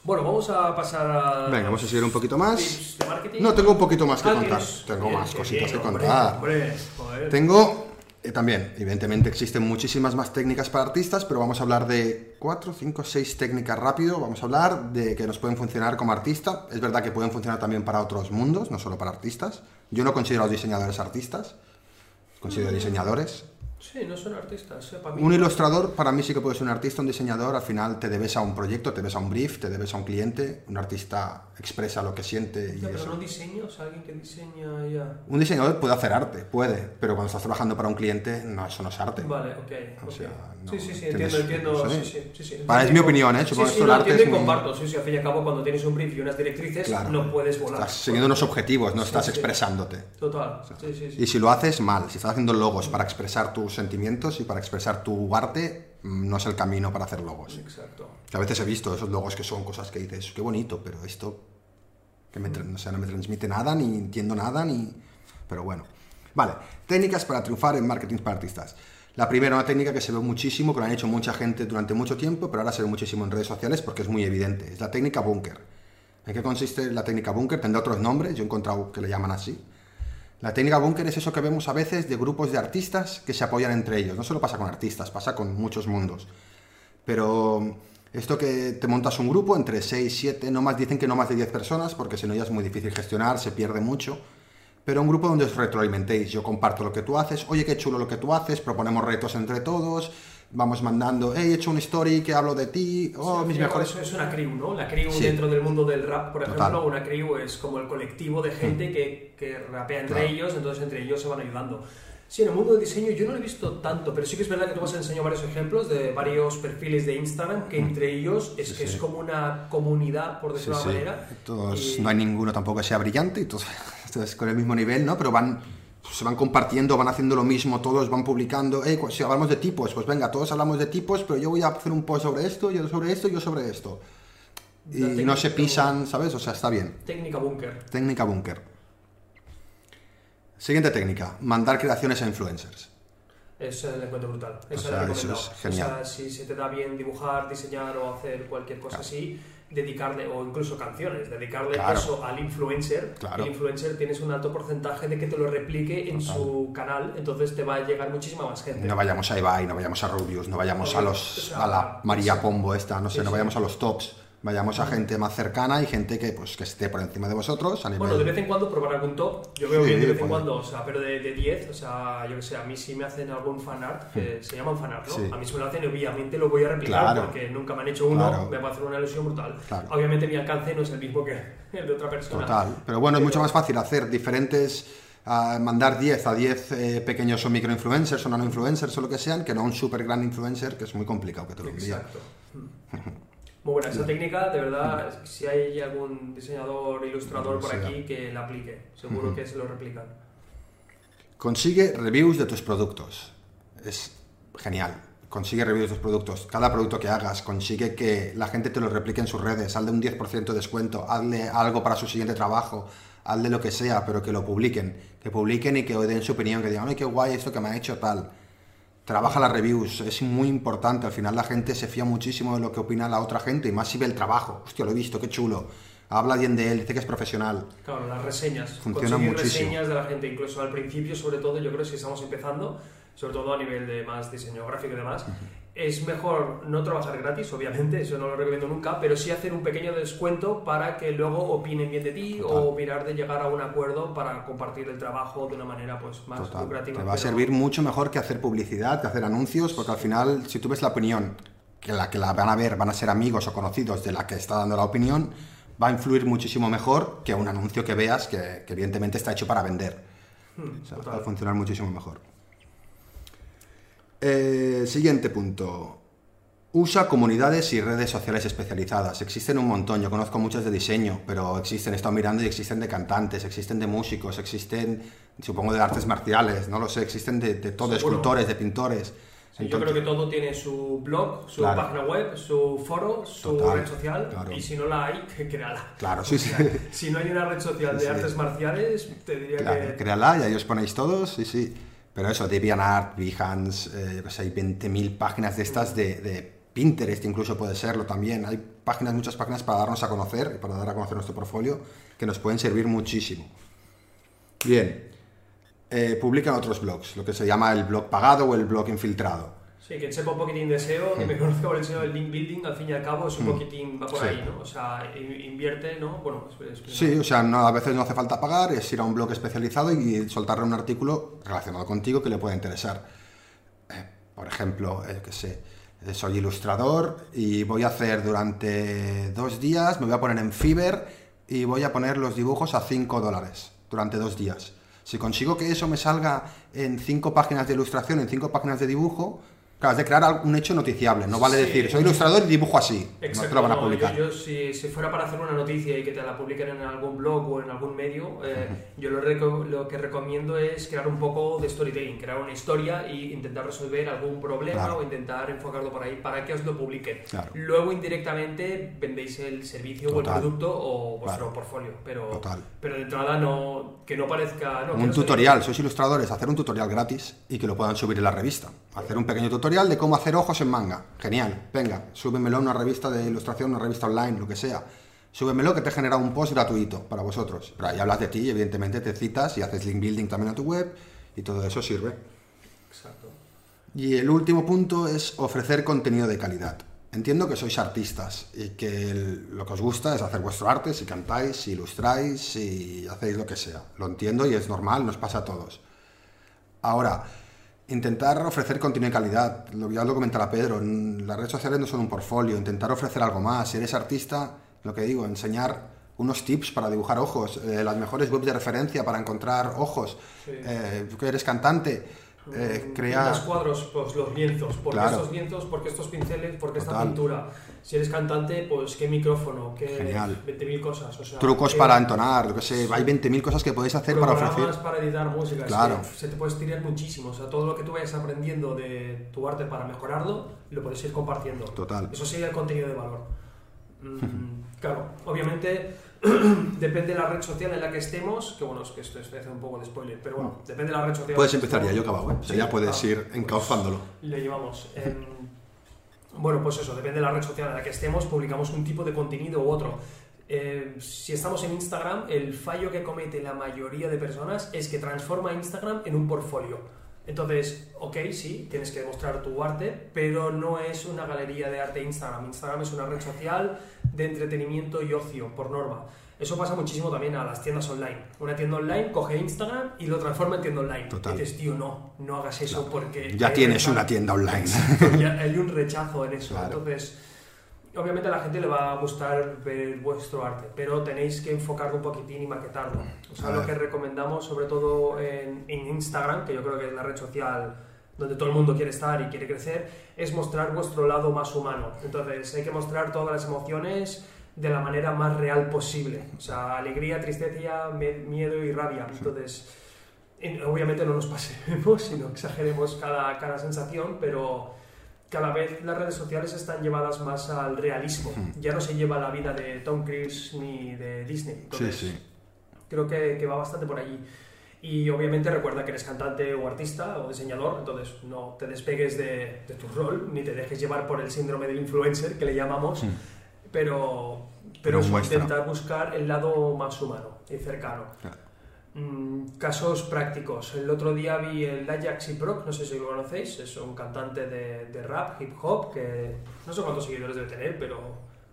Bueno, vamos a pasar a. Venga, vamos a seguir un poquito más. tips de marketing. No, tengo un poquito más que Ah, contar. Tengo bien, más cositas bien, que hombre, contar. Hombre, joder. Tengo también, evidentemente existen muchísimas más técnicas para artistas, pero vamos a hablar de 4, 5, 6 técnicas rápido. Vamos a hablar de que nos pueden funcionar como artista. Es verdad que pueden funcionar también para otros mundos, no solo para artistas. Yo no considero a los diseñadores artistas, considero diseñadores. Sí, no son artistas. eh, para mí Un no. ilustrador, para mí sí que puede ser un artista, un diseñador, al final te debes a un proyecto, te debes a un brief, te debes a un cliente, un artista expresa lo que siente y Ya, pero eso. no diseño, o sea, alguien que diseña ya. Un diseñador puede hacer arte, puede, pero cuando estás trabajando para un cliente, no, eso no es arte. Vale, ok. O sea, no, sí, sí, sí, tienes- entiendo, entiendo. no sé. Sí, sí, sí, sí. Vale, es mi opinión, ¿eh? Supongo Sí, que sí, lo el arte entiendo y muy- comparto. Sí, sí, al fin y al cabo, cuando tienes un brief y unas directrices, Claro. no puedes volar. Estás siguiendo unos objetivos, no estás expresándote. Total. Sí, sí. Y si lo haces mal, si estás haciendo logos para expresar tus sentimientos y para expresar tu arte, mm, no es el camino para hacer logos. Exacto. Que a veces he visto esos logos que son cosas que dices, qué bonito, pero esto que me, tra- o sea, no me transmite nada, ni entiendo nada, ni... Pero bueno. Vale, técnicas para triunfar en marketing para artistas. La primera, una técnica que se ve muchísimo, que lo han hecho mucha gente durante mucho tiempo, pero ahora se ve muchísimo en redes sociales porque es muy evidente. Es la técnica búnker. ¿En qué consiste la técnica búnker? Tendrá otros nombres, yo he encontrado que le llaman así. La técnica búnker es eso que vemos a veces de grupos de artistas que se apoyan entre ellos. No solo pasa con artistas, pasa con muchos mundos. Pero esto que te montas un grupo entre 6, 7, no más, dicen que no más de 10 personas, porque si no ya es muy difícil gestionar, se pierde mucho. Pero un grupo donde os retroalimentéis. Yo comparto lo que tú haces, oye, qué chulo lo que tú haces, proponemos retos entre todos, vamos mandando, hey, he hecho una story que hablo de ti, oh, Sí, mis mejores... Es una crew, ¿no? La crew Sí. dentro del mundo del rap, por Total. ejemplo, una crew es como el colectivo de gente que, que rapea entre Claro. ellos, entonces entre ellos se van ayudando. Sí, en el mundo del diseño yo no lo he visto tanto, pero sí que es verdad que tú me has enseñado varios ejemplos de varios perfiles de Instagram que entre ellos es Sí, que sí. es como una comunidad, por decirlo de sí. alguna manera. Todos, Y- no hay ninguno tampoco que sea brillante, y todos, (laughs) todos con el mismo nivel, ¿no? Pero van, se van compartiendo, van haciendo lo mismo, todos van publicando, "Eh, cu- si hablamos de tipos, pues venga, todos hablamos de tipos, pero yo voy a hacer un post sobre esto, yo sobre esto, yo sobre esto. Y no se pisan, ¿sabes? O sea, está bien. Técnica búnker. Técnica búnker. Siguiente técnica, mandar creaciones a influencers. Eso le encuentro brutal. Eso sea, le he eso es genial. O sea, si se te da bien dibujar, diseñar o hacer cualquier cosa así, dedicarle, o incluso canciones, dedicarle Claro. eso al influencer. Claro. El influencer tienes un alto porcentaje de que te lo replique en Total. su canal, entonces te va a llegar muchísima más gente. No vayamos a Ibai, no vayamos a Rubius, no vayamos a los o sea, a la María. Pombo esta, no sé, Sí, no vayamos a los tops, vayamos a gente más cercana y gente que pues que esté por encima de vosotros a nivel Bueno, de vez en cuando probar algún top, yo veo Sí, bien de vez en cuando, o sea, pero de, de 10, o sea, yo que sé, a mí si me hacen algún fanart, que se llama un fanart, ¿no? Sí. A mí si me lo hacen, obviamente lo voy a replicar Claro. porque nunca me han hecho uno, Claro. me va a hacer una ilusión brutal. Claro. Obviamente mi alcance no es el mismo que (laughs) el de otra persona. Total. Pero bueno, es mucho más fácil hacer diferentes, ah, mandar 10 a 10 eh, pequeños o micro influencers o nano influencers o lo que sean, que no un super gran influencer que es muy complicado que te lo envíe. Exacto. (laughs) Muy buena esa técnica, de verdad, si hay algún diseñador, ilustrador por aquí que la aplique, seguro que se lo replican. Consigue reviews de tus productos. Es genial. Consigue reviews de tus productos. Cada producto que hagas, consigue que la gente te lo replique en sus redes. Hazle un 10% de descuento. Hazle algo para su siguiente trabajo. Hazle lo que sea, pero que lo publiquen. Que publiquen y que den su opinión. Que digan, ay, qué guay esto que me ha hecho tal. Trabaja las reviews. Es muy importante. Al final la gente se fía muchísimo de lo que opina la otra gente. Y más si ve el trabajo. Hostia, lo he visto, qué chulo. Habla bien de él, dice que es profesional. Claro, las reseñas. Funciona Conseguir muchísimo. reseñas de la gente, incluso al principio, sobre todo, yo creo que si estamos empezando, sobre todo a nivel de más diseño gráfico y demás, es mejor no trabajar gratis, obviamente, eso no lo recomiendo nunca, pero sí hacer un pequeño descuento para que luego opinen bien de ti Total. o mirar de llegar a un acuerdo para compartir el trabajo de una manera pues más Total. lucrativa. Te va a servir mucho mejor que hacer publicidad, que hacer anuncios, porque al final, si tú ves la opinión, que la que la van a ver van a ser amigos o conocidos de la que está dando la opinión, va a influir muchísimo mejor que un anuncio que veas que, que evidentemente está hecho para vender. Hmm, O sea, va a funcionar muchísimo mejor. Eh, siguiente punto. Usa comunidades y redes sociales especializadas. Existen un montón, yo conozco muchas de diseño, pero existen, he estado mirando y existen de cantantes, existen de músicos, existen, supongo, de artes marciales, no lo sé, existen de, de todo, de Seguro. escultores, de pintores. Sí, yo creo que todo tiene su blog, su Claro. página web, su foro, su Total, red social, claro. y si no la hay, créala. Claro, (laughs) sí, sí. Si no hay una red social de Sí. artes marciales, te diría Claro, que... créala y ahí os ponéis todos, sí, sí. Pero eso, DeviantArt, Behance, eh, sé, hay 20.000 páginas de estas de, de Pinterest, incluso puede serlo también. Hay páginas, muchas páginas para darnos a conocer y para dar a conocer nuestro portfolio que nos pueden servir muchísimo. Bien, eh, publican otros blogs, lo que se llama el blog pagado o el blog infiltrado. Sí, quien sepa un poquitín de SEO, que me conozca por el SEO del link building, al fin y al cabo es un poquitín, va por Mm. Sí. ahí, ¿no? O sea, in- invierte, ¿no? Bueno, es- es- Sí, o sea, no, a veces no hace falta pagar, es ir a un blog especializado y soltarle un artículo relacionado contigo que le pueda interesar. Por ejemplo, eh, que sé, eh, soy ilustrador y voy a hacer durante dos días, me voy a poner en Fiverr y voy a poner los dibujos a 5 dólares durante dos días. Si consigo que eso me salga en cinco páginas de ilustración, en cinco páginas de dibujo, Claro, es de crear un hecho noticiable. No vale Sí. decir, soy ilustrador y dibujo así. Exacto, no te lo van a no, publicar. Yo, yo si, si fuera para hacer una noticia y que te la publiquen en algún blog o en algún medio, eh, yo lo, lo que recomiendo es crear un poco de storytelling, crear una historia e intentar resolver algún problema Claro. o intentar enfocarlo por ahí para que os lo publiquen. Claro. Luego indirectamente vendéis el servicio o el producto o vuestro Claro. portfolio, pero, Total. pero de entrada no, que no parezca... No, un tutorial, sois ilustradores, hacer un tutorial gratis y que lo puedan subir en la revista. Hacer un pequeño tutorial de cómo hacer ojos en manga. Genial, venga, súbemelo a una revista de ilustración, una revista online, lo que sea. Súbemelo que te genera un post gratuito para vosotros. Pero ahí hablas de ti, y evidentemente te citas y haces link building también a tu web y todo eso sirve. Exacto. Y el último punto es ofrecer contenido de calidad. Entiendo que sois artistas y que el- lo que os gusta es hacer vuestro arte, si cantáis, si ilustráis, si hacéis lo que sea. Lo entiendo y es normal, nos pasa a todos. Ahora, intentar ofrecer contenido de calidad, lo, ya lo comentará Pedro, las redes sociales no son un portfolio, intentar ofrecer algo más. Si eres artista, lo que digo, enseñar unos tips para dibujar ojos, eh, las mejores webs de referencia para encontrar ojos. Sí. Eh, tú que eres cantante, eh, Mm, crea... Los cuadros, pues los lienzos. ¿Por qué Claro. estos lienzos? ¿Por qué estos pinceles? ¿Por qué esta Total. pintura? Si eres cantante, pues qué micrófono, qué Genial. 20.000 cosas. O sea, trucos qué para entonar, lo que sé, hay 20.000 cosas que podéis hacer para ofrecer. para editar música. es Claro. que se te puede estirar muchísimo. O sea, todo lo que tú vayas aprendiendo de tu arte para mejorarlo, lo puedes ir compartiendo. Total. Eso sería el contenido de valor. Mm, (laughs) claro, obviamente (clears throat) depende de la red social en la que estemos, que bueno, es que esto haciendo un poco de spoiler, pero bueno, depende de la red social. Puedes empezar ya, yo acabado, ¿eh? O sea, ya puedes ah, ir encauzándolo. le llevamos. Em, bueno, pues eso, depende de la red social en la que estemos, publicamos un tipo de contenido u otro. Eh, si estamos en Instagram, el fallo que comete la mayoría de personas es que transforma Instagram en un portfolio. Entonces, ok, sí, tienes que demostrar tu arte, pero no es una galería de arte Instagram. Instagram es una red social de entretenimiento y ocio, por norma. Eso pasa muchísimo también a las tiendas online. Una tienda online coge Instagram y lo transforma en tienda online. Total. Y dices, tío, no, no hagas eso porque... Ya tienes rechazo". una tienda online. Ya hay un rechazo en eso. Claro. Entonces, obviamente a la gente le va a gustar ver vuestro arte, pero tenéis que enfocarlo un poquitín y maquetarlo. O sea, lo que recomendamos, sobre todo en, en Instagram, que yo creo que es la red social donde todo el mundo quiere estar y quiere crecer, es mostrar vuestro lado más humano. Entonces, hay que mostrar todas las emociones de la manera más real posible. O sea, alegría, tristeza, miedo y rabia. Entonces, en- obviamente no nos pasemos, (laughs) sino exageremos cada, cada sensación, pero cada vez las redes sociales están llevadas más al realismo. Ya no se lleva la vida de Tom Cruise ni de Disney. Sí, Entonces, sí. creo que, que va bastante por allí. Y obviamente recuerda que eres cantante o artista o diseñador, entonces no te despegues de, de tu rol, ni te dejes llevar por el síndrome del influencer, que le llamamos, pero, pero intentar buscar el lado más humano y cercano. Claro. Mm, casos prácticos. El otro día vi el Ajax y Brock, no sé si lo conocéis, es un cantante de, de rap, hip hop, que no sé cuántos seguidores debe tener, pero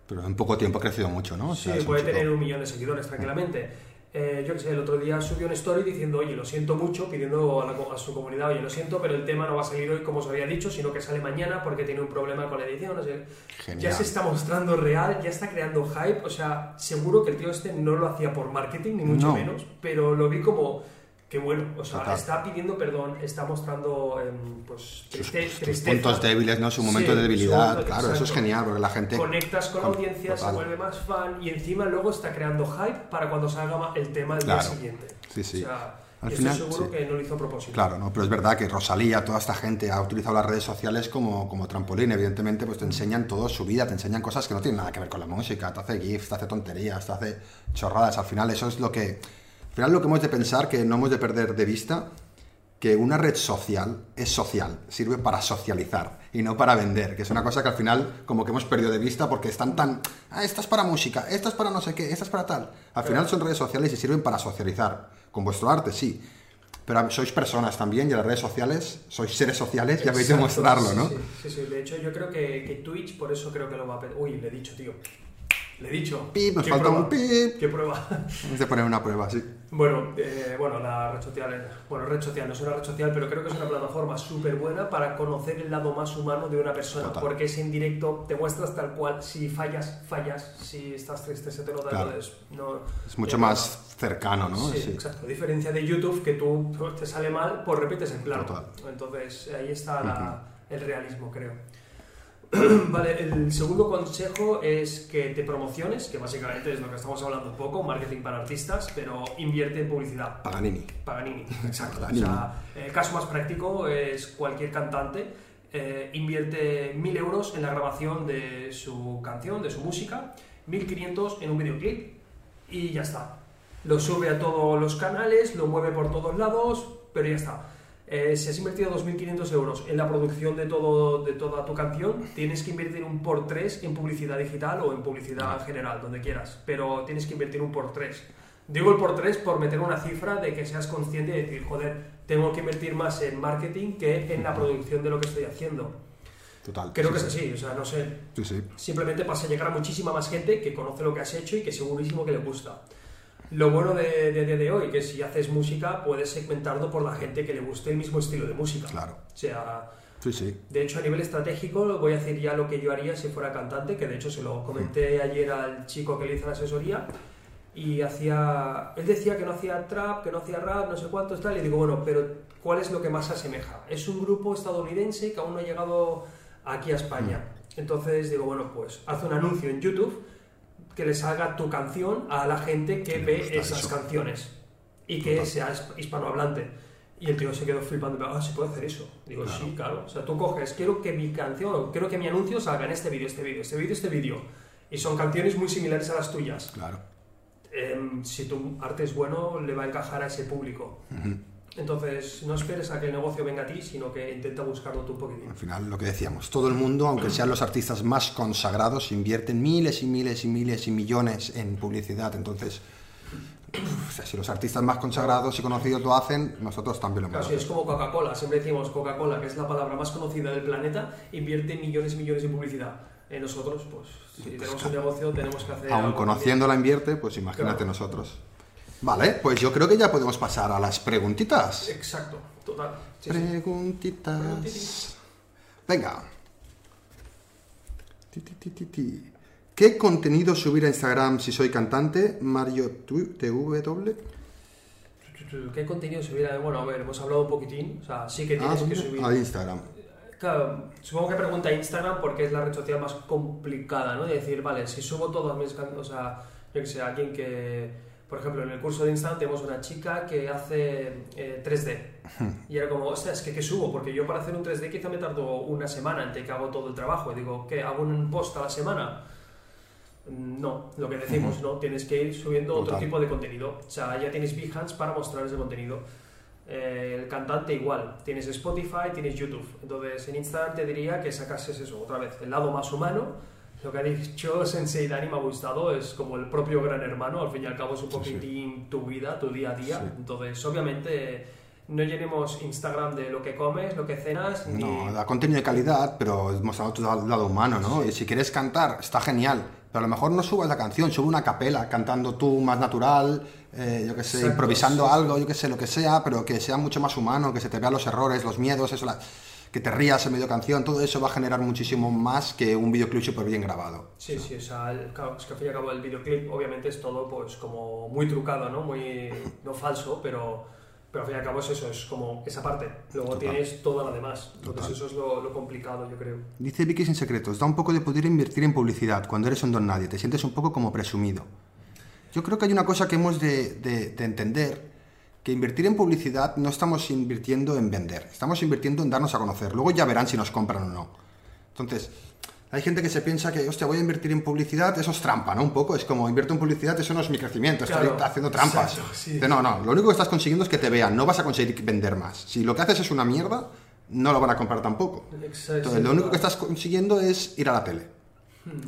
Pero en poco tiempo ha crecido mucho, ¿no? O sea, sí, puede tener un millón de seguidores tranquilamente. Eh, yo que sé, el otro día subió una story diciendo, oye, lo siento mucho, pidiendo a, la co- a su comunidad, oye, lo siento, pero el tema no va a salir hoy como os había dicho, sino que sale mañana porque tiene un problema con la edición, no sé. Genial. Ya se está mostrando real, ya está creando hype, o sea, seguro que el tío este no lo hacía por marketing, ni mucho No. menos, pero lo vi como que bueno, o sea, Total. está pidiendo perdón, está mostrando em, pues, Sus, triste- sus tristeza. puntos débiles, ¿no? Su momento Sí, de debilidad. su- claro, eso es exacto. genial, porque la gente... Conectas con la con- audiencia, se total. vuelve más fan y encima luego está creando hype para cuando salga el tema del Claro. día siguiente. Sí, sí. O sea, Al estoy final, seguro sí. que no lo hizo a propósito. Claro, ¿no? pero es verdad que Rosalía, toda esta gente ha utilizado las redes sociales como, como trampolín. Evidentemente, pues te enseñan todo su vida, te enseñan cosas que no tienen nada que ver con la música, te hace gifs, te hace tonterías, te hace chorradas. Al final, eso es lo que. Al final, lo que hemos de pensar, que no hemos de perder de vista, que una red social es social, sirve para socializar y no para vender, que es una cosa que al final como que hemos perdido de vista porque están tan, ah, esta es para música, esta es para no sé qué, esta es para tal. Al final son redes sociales y sirven para socializar, con vuestro arte, sí, pero sois personas también y en las redes sociales sois seres sociales y habéis de mostrarlo, ¿no? Sí, sí, sí. De hecho, yo creo que, que Twitch, por eso creo que lo va a. Uy, le he dicho, tío. Le he dicho. Pip, nos ¿Qué falta prueba? un pip. ¿Qué prueba? Vamos a poner una prueba, sí. Bueno, eh, bueno, la red social, eh, bueno, red social no es una red social, pero creo que es una plataforma súper buena para conocer el lado más humano de una persona, Total. porque es en directo, te muestras tal cual, si fallas, fallas, si estás triste, se te nota, Claro. entonces no... Es mucho eh, más cercano, ¿no? Sí, Sí. exacto. A diferencia de YouTube, que tú te sale mal, pues repites el plano. Total. Entonces ahí está la- el realismo, creo. (clears throat) vale, el segundo consejo es que te promociones, que básicamente es lo que estamos hablando un poco, marketing para artistas, pero invierte en publicidad. Paganini. Paganini, (laughs) exacto. Paganini. O sea, el caso más práctico es cualquier cantante eh, invierte 1000 euros en la grabación de su canción, de su música, 1500 en un videoclip y ya está. Lo sube a todos los canales, lo mueve por todos lados, pero ya está. Eh, si has invertido 2.500 euros en la producción de, todo, de toda tu canción, tienes que invertir un por 3 en publicidad digital o en publicidad en general, donde quieras, pero tienes que invertir un por 3. Digo el por 3 por meter una cifra de que seas consciente de decir, joder, tengo que invertir más en marketing que en la producción de lo que estoy haciendo. Total. Creo sí, que es sí. así, o sea, no sé, Sí, sí. simplemente pasa a llegar a muchísima más gente que conoce lo que has hecho y que segurísimo que le gusta. Lo bueno de, de, de- hoy, que si haces música, puedes segmentarlo por la gente que le guste el mismo estilo de música. Claro. O sea, Sí, sí. de hecho, a nivel estratégico, voy a decir ya lo que yo haría si fuera cantante, que de hecho se lo comenté ayer al chico que le hizo la asesoría. Y hacía. Él decía que no hacía trap, que no hacía rap, no sé cuántos, tal. Y digo, bueno, pero ¿cuál es lo que más se asemeja? Es un grupo estadounidense que aún no ha llegado aquí a España. Entonces digo, bueno, pues haz un anuncio en YouTube que le salga tu canción a la gente que ve esas eso. canciones y que Total. sea hisp- hispanohablante. Y el tío se quedó flipando, ah, ¿se puede hacer eso? Digo, Claro. sí, claro. O sea, tú coges, quiero que mi canción, o quiero que mi anuncio salga en este vídeo, este vídeo, este vídeo, este vídeo. Y son canciones muy similares a las tuyas. Claro. Em, si tu arte es bueno, le va a encajar a ese público. Ujú. Entonces, no esperes a que el negocio venga a ti, sino que intenta buscarlo tú un poquitín. Al final, lo que decíamos, todo el mundo, aunque sean los artistas más consagrados, invierten miles y miles y miles y millones en publicidad. Entonces, o sea, si los artistas más consagrados y conocidos lo hacen, nosotros también lo Claro, hemos sí, es como Coca-Cola. Siempre decimos Coca-Cola, que es la palabra más conocida del planeta, invierte millones y millones en publicidad. Eh, nosotros, pues, si tenemos un negocio, tenemos que hacer. Aún algo conociendo la invierte, pues imagínate Claro. nosotros. Vale, pues yo creo que ya podemos pasar a las preguntitas. Exacto, total. Sí. Preguntitas. Venga. ¿Qué contenido subir a Instagram si soy cantante? Mario TW. ¿Qué contenido subir? Bueno, a ver, hemos hablado un poquitín. O sea, sí que Ah, tienes que subir. A Instagram. Claro, supongo que pregunta Instagram porque es la red social más complicada, ¿no? De decir, vale, si subo todas mis canciones, o sea, yo que sé, alguien que, por ejemplo, en el curso de Instagram tenemos una chica que hace eh, 3D. (laughs) Y era como, ostras, es que ¿qué subo? Porque yo para hacer un 3D quizá me tardo una semana entre que hago todo el trabajo. Y digo, ¿qué? ¿Hago un post a la semana? No, lo que decimos, ¿no? Tienes que ir subiendo otro Total. tipo de contenido. O sea, ya tienes Behance para mostrar ese contenido. Eh, el cantante igual, tienes Spotify, tienes YouTube. Entonces en Instagram te diría que sacases eso, otra vez, el lado más humano. Lo que ha dicho Sensei Dani me ha gustado, es como el propio gran hermano, al fin y al cabo es un Sí, sí. poquitín tu vida, tu día a día. Sí. Entonces obviamente no llenemos Instagram de lo que comes, lo que cenas, ni... No, da contenido de calidad, pero mostrando tu lado humano, ¿no? Y si quieres cantar, está genial. Pero a lo mejor no subas la canción, sube una capela, cantando tú más natural, eh, yo qué sé, Exacto, improvisando algo, yo qué sé, lo que sea, pero que sea mucho más humano, que se te vean los errores, los miedos, eso, la- que te rías en medio canción, todo eso va a generar muchísimo más que un videoclip súper bien grabado. Sí, sí, o sea, el- es que al fin y al cabo el videoclip obviamente es todo pues como muy trucado, ¿no? Muy, no falso, pero, pero al fin y al cabo es eso, es como esa parte. Luego Total. tienes toda la demás. Entonces Total. eso es lo, lo complicado, yo creo. Dice Vicky sin secretos, da un poco de poder invertir en publicidad cuando eres un don nadie, te sientes un poco como presumido. Yo creo que hay una cosa que hemos de, de- de entender, que invertir en publicidad no estamos invirtiendo en vender, estamos invirtiendo en darnos a conocer. Luego ya verán si nos compran o no. Entonces, hay gente que se piensa que, hostia, voy a invertir en publicidad, eso es trampa, ¿no? Un poco, es como invierto en publicidad, eso no es mi crecimiento, estoy Claro, haciendo trampas. exacto, sí. No, no, lo único que estás consiguiendo es que te vean, no vas a conseguir vender más. Si lo que haces es una mierda, no lo van a comprar tampoco. Exacto, Entonces, lo único que estás consiguiendo es ir a la tele.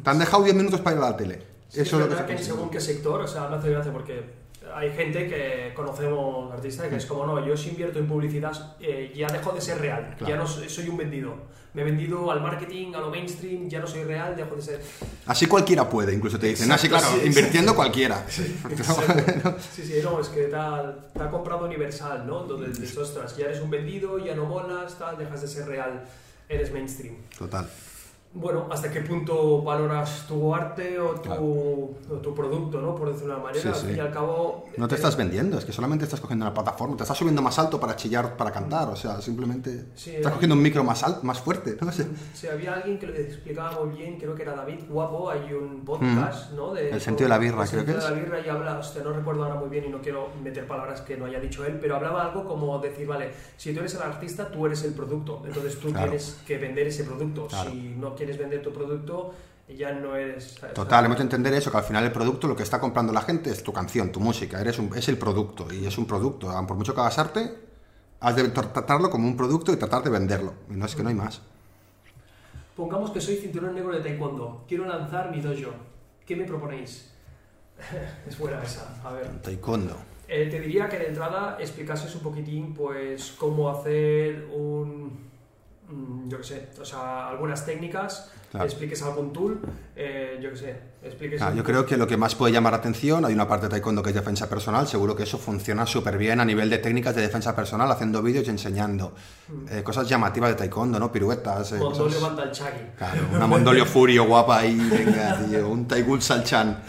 Te han dejado 10 minutos para ir a la tele. Sí, Eso es lo que que en según qué sector, o sea, me hace gracia porque hay gente que conocemos artistas que es como, no, yo si invierto en publicidad eh, ya dejo de ser real, Claro. ya no soy, soy un vendido. Me he vendido al marketing, a lo mainstream, ya no soy real, dejo de ser... Así cualquiera puede, incluso te dicen. Exacto, Así, claro, sí, invirtiendo cualquiera. Sí, sí, no, es que te ha, te ha comprado universal, ¿no? Donde dices, ostras, ya eres un vendido, ya no molas, tal, dejas de ser real, eres mainstream. Total. Bueno, ¿hasta qué punto valoras tu arte o tu, Claro. o tu producto, ¿no? Por decirlo de una manera. Sí, sí. y al cabo... No te eh, estás vendiendo, es que solamente estás cogiendo una plataforma, te estás subiendo más alto para chillar, para cantar, o sea, simplemente Sí, estás eh. cogiendo un micro más alto, más fuerte, no sé. Sí, había alguien que lo explicaba muy bien, creo que era David Guapo, hay un podcast, ¿no? De, El sentido de la birra, el creo que sentido es. de la birra y habla, hostia, no recuerdo ahora muy bien y no quiero meter palabras que no haya dicho él, pero hablaba algo como decir, vale, si tú eres el artista, tú eres el producto, entonces tú Claro. tienes que vender ese producto. Claro. Si no quieres vender tu producto, ya no eres... ¿sabes? Total, hemos de entender eso, que al final el producto, lo que está comprando la gente es tu canción, tu música, eres un- es el producto, y es un producto. Por mucho que hagas arte, has de tra- tratarlo como un producto y tratar de venderlo. Y no es que no hay más. Pongamos que soy cinturón negro de taekwondo, quiero lanzar mi dojo. ¿Qué me proponéis? (laughs) es buena esa, a ver. Taekwondo. Eh, te diría que de entrada explicases un poquitín, pues, cómo hacer un, yo qué sé, o sea, algunas técnicas, Claro. expliques algún tool, eh, yo qué sé, expliques... Ah, yo creo que lo que más puede llamar la atención, hay una parte de taekwondo que es defensa personal, seguro que eso funciona súper bien a nivel de técnicas de defensa personal, haciendo vídeos y enseñando eh, cosas llamativas de taekwondo, ¿no? Piruetas, eh, Cuando cosas- chagi. Claro, una Mondolio Furio guapa ahí, venga, (laughs) tío, un Taigul Salchan,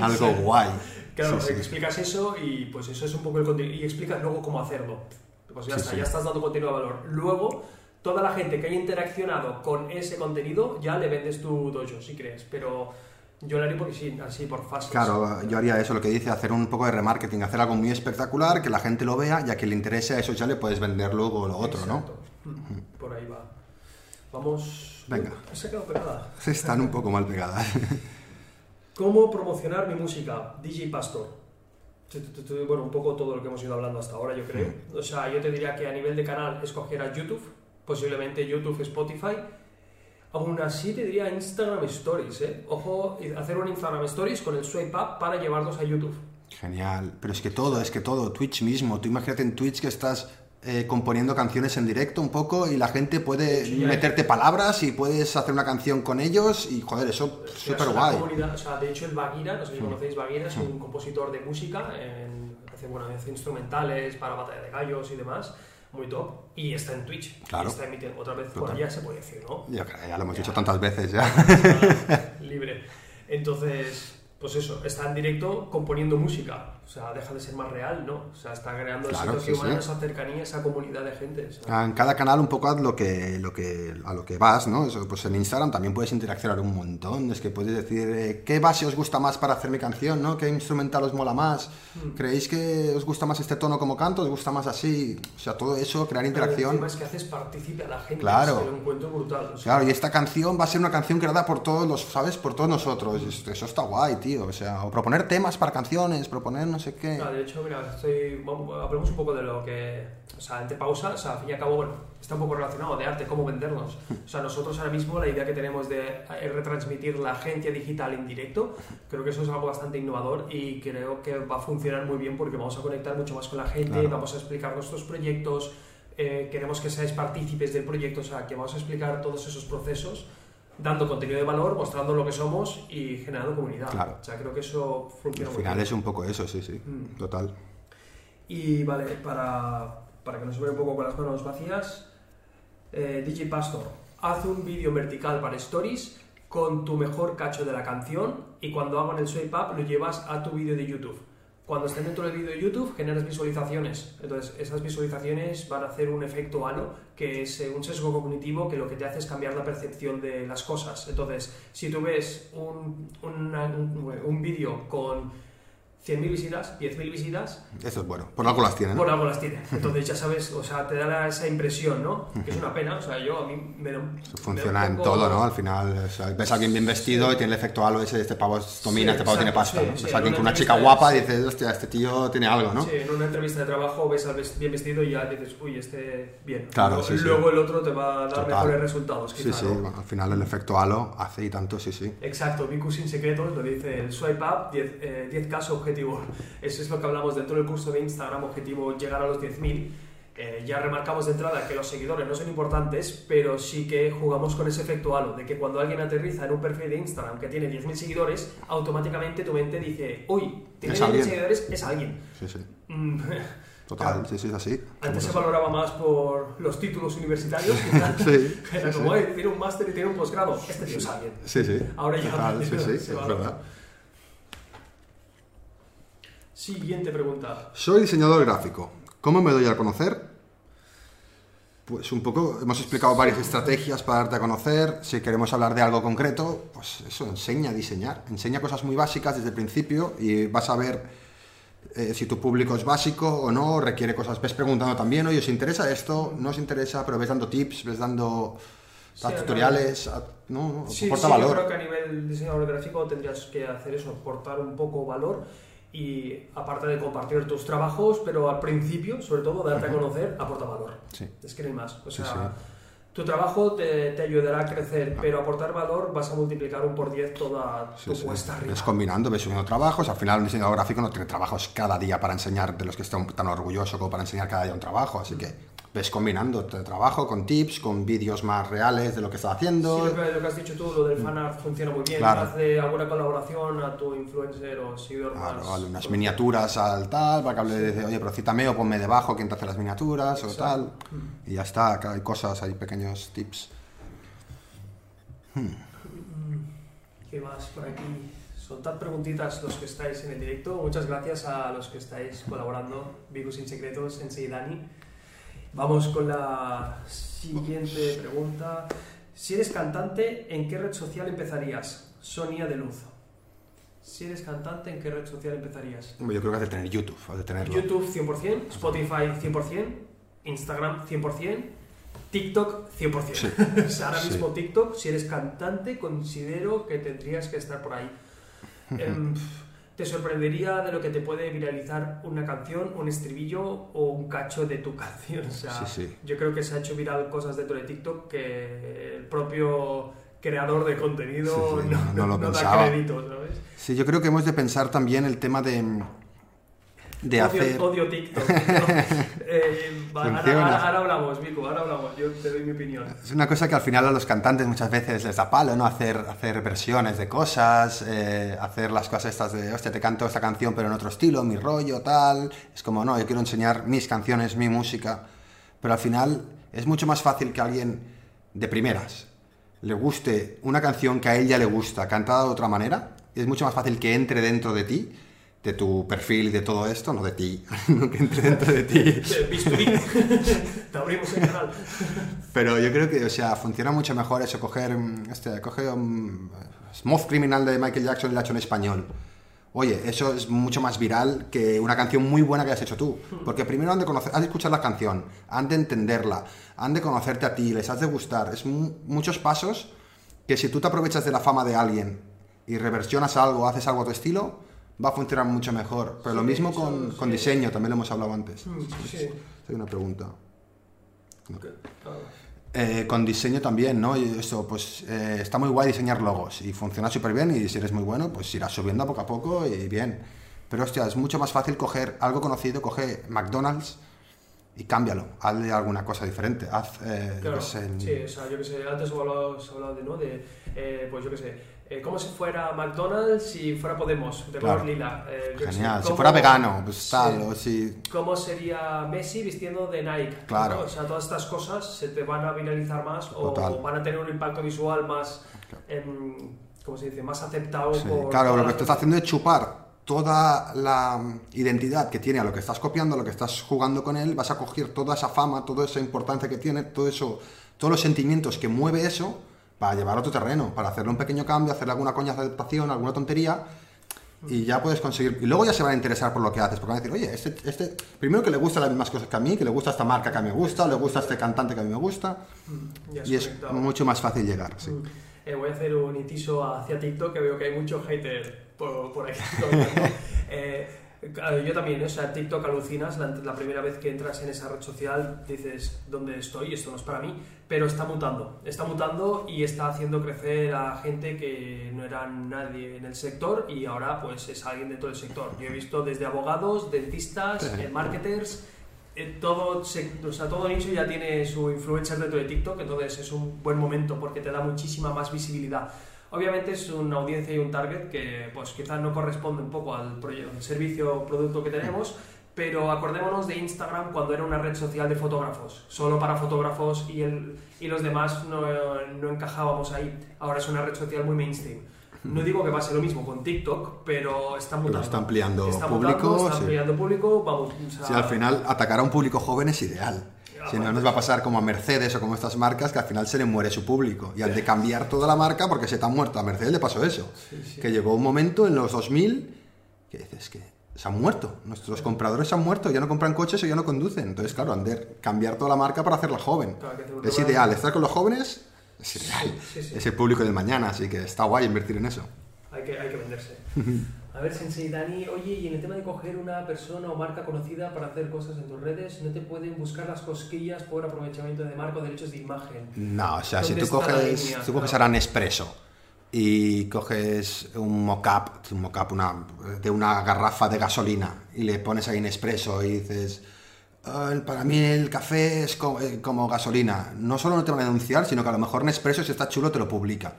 algo guay. Claro, Sí, sí. explicas eso y pues eso es un poco el contenido. Y explicas luego cómo hacerlo. Pues ya está, ya estás dando contenido de valor. Luego, toda la gente que haya interaccionado con ese contenido, ya le vendes tu dojo, si crees. Pero yo lo haré porque sí, así por fases. Claro, yo haría eso, lo que dice, hacer un poco de remarketing, hacer algo muy espectacular, que la gente lo vea, y a quien le interese a eso ya le puedes vender luego lo otro, ¿no? Exacto. Mm, Por ahí va. Vamos. Venga. Se ha quedado pegada. (laughs) Están un poco mal pegadas. (laughs) ¿Cómo promocionar mi música? DJ Pastor. Bueno, un poco todo lo que hemos ido hablando hasta ahora, yo creo. O sea, yo te diría que a nivel de canal escogerás YouTube, posiblemente YouTube, Spotify. Aún así te diría Instagram Stories, ¿eh? Ojo, hacer un Instagram Stories con el swipe up para llevarlos a YouTube. Genial, pero es que todo, es que todo, Twitch mismo, tú imagínate en Twitch que estás eh, componiendo canciones en directo un poco y la gente puede Sí, meterte palabras y puedes hacer una canción con ellos y joder, eso súper es una guay. o sea, de hecho, el Bagheera, no sé si conocéis Bagheera, es un compositor de música, en- hace, bueno, hace instrumentales para batalla de gallos y demás, muy top, y está en Twitch. Claro. Y está emitiendo, otra vez por ya se puede decir, ¿no? Ya, ya lo hemos Ya. dicho tantas veces ya. (laughs) libre. Entonces, pues eso, está en directo componiendo música. O sea, deja de ser más real, ¿no? O sea, está creando Claro, sí, sí. esa cercanía, esa comunidad de gente. o sea. En cada canal un poco haz lo que, lo que, a lo que vas, ¿no? Eso, pues en Instagram también puedes interaccionar un montón. Es que puedes decir eh, qué base os gusta más para hacer mi canción, ¿no? ¿Qué instrumental os mola más? Mm. ¿Creéis que os gusta más este tono como canto? ¿Os gusta más así? O sea, todo eso, crear Pero interacción. es que haces partícipe a la gente. Claro. Es que lo encuentro brutal. o sea. Claro, y esta canción va a ser una canción creada por todos los, ¿sabes? Por todos nosotros. Eso está guay, tío. O sea, o proponer temas para canciones, proponer sé qué. Claro, de hecho, mira, estoy, vamos, hablemos un poco de lo que, o sea, entre pausa, o sea, al fin y al cabo, bueno, está un poco relacionado de arte, cómo vendernos. O sea, nosotros ahora mismo la idea que tenemos de eh, retransmitir la agencia digital en directo, creo que eso es algo bastante innovador y creo que va a funcionar muy bien porque vamos a conectar mucho más con la gente, Claro. vamos a explicar nuestros proyectos, eh, queremos que seáis partícipes del proyecto, o sea, que vamos a explicar todos esos procesos dando contenido de valor, mostrando lo que somos y generando comunidad. Claro. O sea, creo que eso Al funciona muy final bien. es un poco eso, sí, sí. Mm. Total. Y vale, para, para que no se vea un poco con las manos vacías, eh, DJ Pastor, haz un vídeo vertical para Stories con tu mejor cacho de la canción y cuando hagan el swipe up lo llevas a tu vídeo de YouTube. Cuando estén dentro del vídeo de YouTube generas visualizaciones. Entonces esas visualizaciones van a hacer un efecto halo, que es eh, un sesgo cognitivo que lo que te hace es cambiar la percepción de las cosas. Entonces, si tú ves un, una- un, un vídeo con 100.000 visitas, 10.000 visitas, Eso es bueno. Por algo las tienen. ¿no? por algo las tiene. Entonces ya sabes, o sea, te da la- esa impresión, ¿no? Que es una pena, o sea, yo a mí me me funciona un en todo, ¿no? Al final, o sea, ves a alguien bien vestido y tiene el efecto halo ese, este pavo domina, Sí, este pavo tiene exacto, pasta. sí, ¿no? sí, ves a alguien con una chica guapa y es- dices, hostia, este tío tiene algo, ¿no? Sí, en una entrevista de trabajo ves al bien vestido y ya dices, uy, este bien. Claro, luego, sí, sí. luego el otro te va a dar Total. mejores resultados, Sí, quizá, sí, ¿no? bueno, al final el efecto halo hace y tanto, sí, sí. Exacto, Vicu sin secretos lo dice el swipe up, 10, eh, 10K su objetivo. Eso es lo que hablamos dentro del curso de Instagram, objetivo llegar a los 10.000. Eh, ya remarcamos de entrada que los seguidores no son importantes, pero sí que jugamos con ese efecto halo, de que cuando alguien aterriza en un perfil de Instagram que tiene 10.000 seguidores, automáticamente tu mente dice, uy, tiene 10.000 seguidores, es alguien. Sí, sí. Mm. Total, sí, sí, es así. Antes se valoraba más por los títulos universitarios, (laughs) sí, Era como, tiene un máster y tiene un posgrado, este tío es alguien. Sí, sí. Ahora ya Total, (laughs) sí, sí, es verdad. Siguiente pregunta. Soy diseñador gráfico. ¿Cómo me doy a conocer? Pues un poco, hemos explicado varias estrategias para darte a conocer. Si queremos hablar de algo concreto, pues eso, enseña a diseñar. Enseña cosas muy básicas desde el principio y vas a ver eh, si tu público es básico o no, requiere cosas. Ves preguntando también, oye, ¿os interesa esto? ¿No os interesa? Pero ves dando tips, ves dando tutoriales, ¿no? Sí, sí, valor. yo creo que a nivel diseñador gráfico tendrías que hacer eso, aportar un poco valor y aparte de compartir tus trabajos, pero al principio, sobre todo, darte a conocer, aporta valor. Sí. Es que no hay más. O sea, tu trabajo te, te, ayudará a crecer, pero aportar valor vas a multiplicar un por 10 toda tu cuesta arriba. Ves combinando, ves subiendo trabajos. Al final, un diseñador gráfico no tiene trabajos cada día para enseñar de los que están tan orgulloso como para enseñar cada día un trabajo. Así que ves combinando trabajo con tips, con vídeos más reales de lo que estás haciendo. Sí, lo que, has dicho tú, lo del fanart funciona muy bien. Claro. Hace alguna colaboración a tu influencer o seguidor claro, unas miniaturas al tal, para que hable de, oye, pero cítame o ponme debajo quién te hace las miniaturas o tal. Mm. Y ya está, acá hay cosas, hay pequeños tips. Hmm. ¿Qué más por aquí? Soltad preguntitas los que estáis en el directo. Muchas gracias a los que estáis colaborando. Vivo sin secretos, en Dani. Vamos con la siguiente pregunta. Si eres cantante, ¿en qué red social empezarías? Sonia de Luz. Si eres cantante, ¿en qué red social empezarías? Yo creo que has de tener YouTube, has de tenerlo. YouTube 100%, Spotify 100%, Instagram 100%, TikTok 100%. (laughs) o sea, ahora mismo TikTok, si eres cantante, considero que tendrías que estar por ahí. (laughs) te sorprendería de lo que te puede viralizar una canción, un estribillo o un cacho de tu (laughs) canción. O sea, yo creo que se ha hecho viral cosas dentro de TikTok que el propio creador de contenido no, lo da crédito, ¿sabes? Sí, yo creo que hemos de pensar también el tema de de odio, hacer... Odio TikTok. (laughs) eh, ahora, hablamos, Vico, ahora hablamos, yo te doy mi opinión. Es una cosa que al final a los cantantes muchas veces les da palo, ¿no? Hacer, hacer versiones de cosas, eh, hacer las cosas estas de, hostia, te canto esta canción pero en otro estilo, mi rollo, tal. Es como, no, yo quiero enseñar mis canciones, mi música. Pero al final es mucho más fácil que alguien de primeras le guste una canción que a él ya le gusta, cantada de otra manera. Es mucho más fácil que entre dentro de ti de tu perfil y de todo esto, no de ti, (laughs) que entre dentro de ti. (laughs) (laughs) Te abrimos el canal. Pero yo creo que, o sea, funciona mucho mejor eso, coger, mm, este, coger un Smooth Criminal de Michael Jackson y la hecho en español. Oye, eso es mucho más viral que una canción muy buena que has hecho tú. Porque primero han de, conocer, han de escuchar la canción, han de entenderla, han de conocerte a ti, les has de gustar. Es muchos pasos que si tú te aprovechas de la fama de alguien y reversionas algo, haces algo a tu estilo, va a funcionar mucho mejor. Pero lo mismo con, con diseño, también lo hemos hablado antes. Mm, sí. Hay una pregunta. Eh, con diseño también, ¿no? Y eso, pues eh, está muy guay diseñar logos y funciona súper bien y si eres muy bueno, pues irás subiendo poco a poco y bien. Pero hostia, es mucho más fácil coger algo conocido, coge McDonald's y cámbialo, hazle alguna cosa diferente. Haz, eh, claro, Sí, o sea, yo que sé, antes se hablado de, ¿no? De, eh, pues yo que sé, eh, como si fuera McDonald's si fuera Podemos, de color lila. Eh, Genial, si fuera vegano, pues tal, o si... ¿Cómo sería Messi vistiendo de Nike? Claro. O sea, todas estas cosas se te van a viralizar más o, van a tener un impacto visual más, em, ¿cómo se dice?, más aceptado. claro, lo que estás haciendo es chupar toda la identidad que tiene a lo que estás copiando, a lo que estás jugando con él, vas a coger toda esa fama, toda esa importancia que tiene, todo eso, todos los sentimientos que mueve eso para llevarlo a tu terreno, para hacerle un pequeño cambio, hacerle alguna coña de adaptación, alguna tontería, y ya puedes conseguir. Y luego ya se van a interesar por lo que haces, porque van a decir, oye, este, este primero que le gustan las mismas cosas que a mí, que le gusta esta marca que a mí me gusta, le gusta este cantante que a mí me gusta, mm, y es mucho más fácil llegar. Sí. Mm. Eh, voy a hacer un inciso hacia TikTok, que veo que hay mucho hater por, por (laughs) (laughs) eh, Eh, Yo también, ¿eh? o sea, TikTok alucinas, la, la primera vez que entras en esa red social dices, ¿dónde estoy? Esto no es para mí, pero está mutando, está mutando y está haciendo crecer a gente que no era nadie en el sector y ahora pues es alguien dentro del sector. Yo he visto desde abogados, dentistas, Sí. eh, marketers, eh, todo, se- o sea, todo nicho ya tiene su influencer dentro de TikTok, entonces es un buen momento porque te da muchísima más visibilidad. Obviamente es una audiencia y un target que pues quizás no corresponde un poco al, servicio o producto que tenemos, pero acordémonos de Instagram cuando era una red social de fotógrafos, solo para fotógrafos y, el, y los demás no, no encajábamos ahí. Ahora es una red social muy mainstream. No digo que pase lo mismo con TikTok, pero está mutando. está ampliando Está público, mutando, está sí. ampliando público, vamos. o sea, Si al final atacar a un público joven es ideal. Si no, nos va a pasar como a Mercedes o como estas marcas que al final se le muere su público. Y han de cambiar toda la marca porque se te ha muerto. A Mercedes le pasó eso. Que llegó un momento en los 2000 que dices que se han muerto. Nuestros compradores se han muerto. Ya no compran coches o ya no conducen. Entonces, claro, han de cambiar toda la marca para hacerla joven. Claro, Es ideal. Estar con los jóvenes es ideal. sí. Es el público del mañana. Así que está guay invertir en eso. Hay que, hay que venderse. (laughs) A ver, Sensei Dani, oye, y en el tema de coger una persona o marca conocida para hacer cosas en tus redes, ¿no te pueden buscar las cosquillas por aprovechamiento de marca o derechos de imagen? No, o sea, si ¿Dónde tú coges, línea? tú coges Claro. ahora Nespresso y coges un mock-up, un mock-up una, de una garrafa de gasolina y le pones ahí Nespresso y dices, "Ah, para mí el café es eh, como, gasolina, no solo no te van a denunciar, sino que a lo mejor Nespresso si está chulo te lo publica.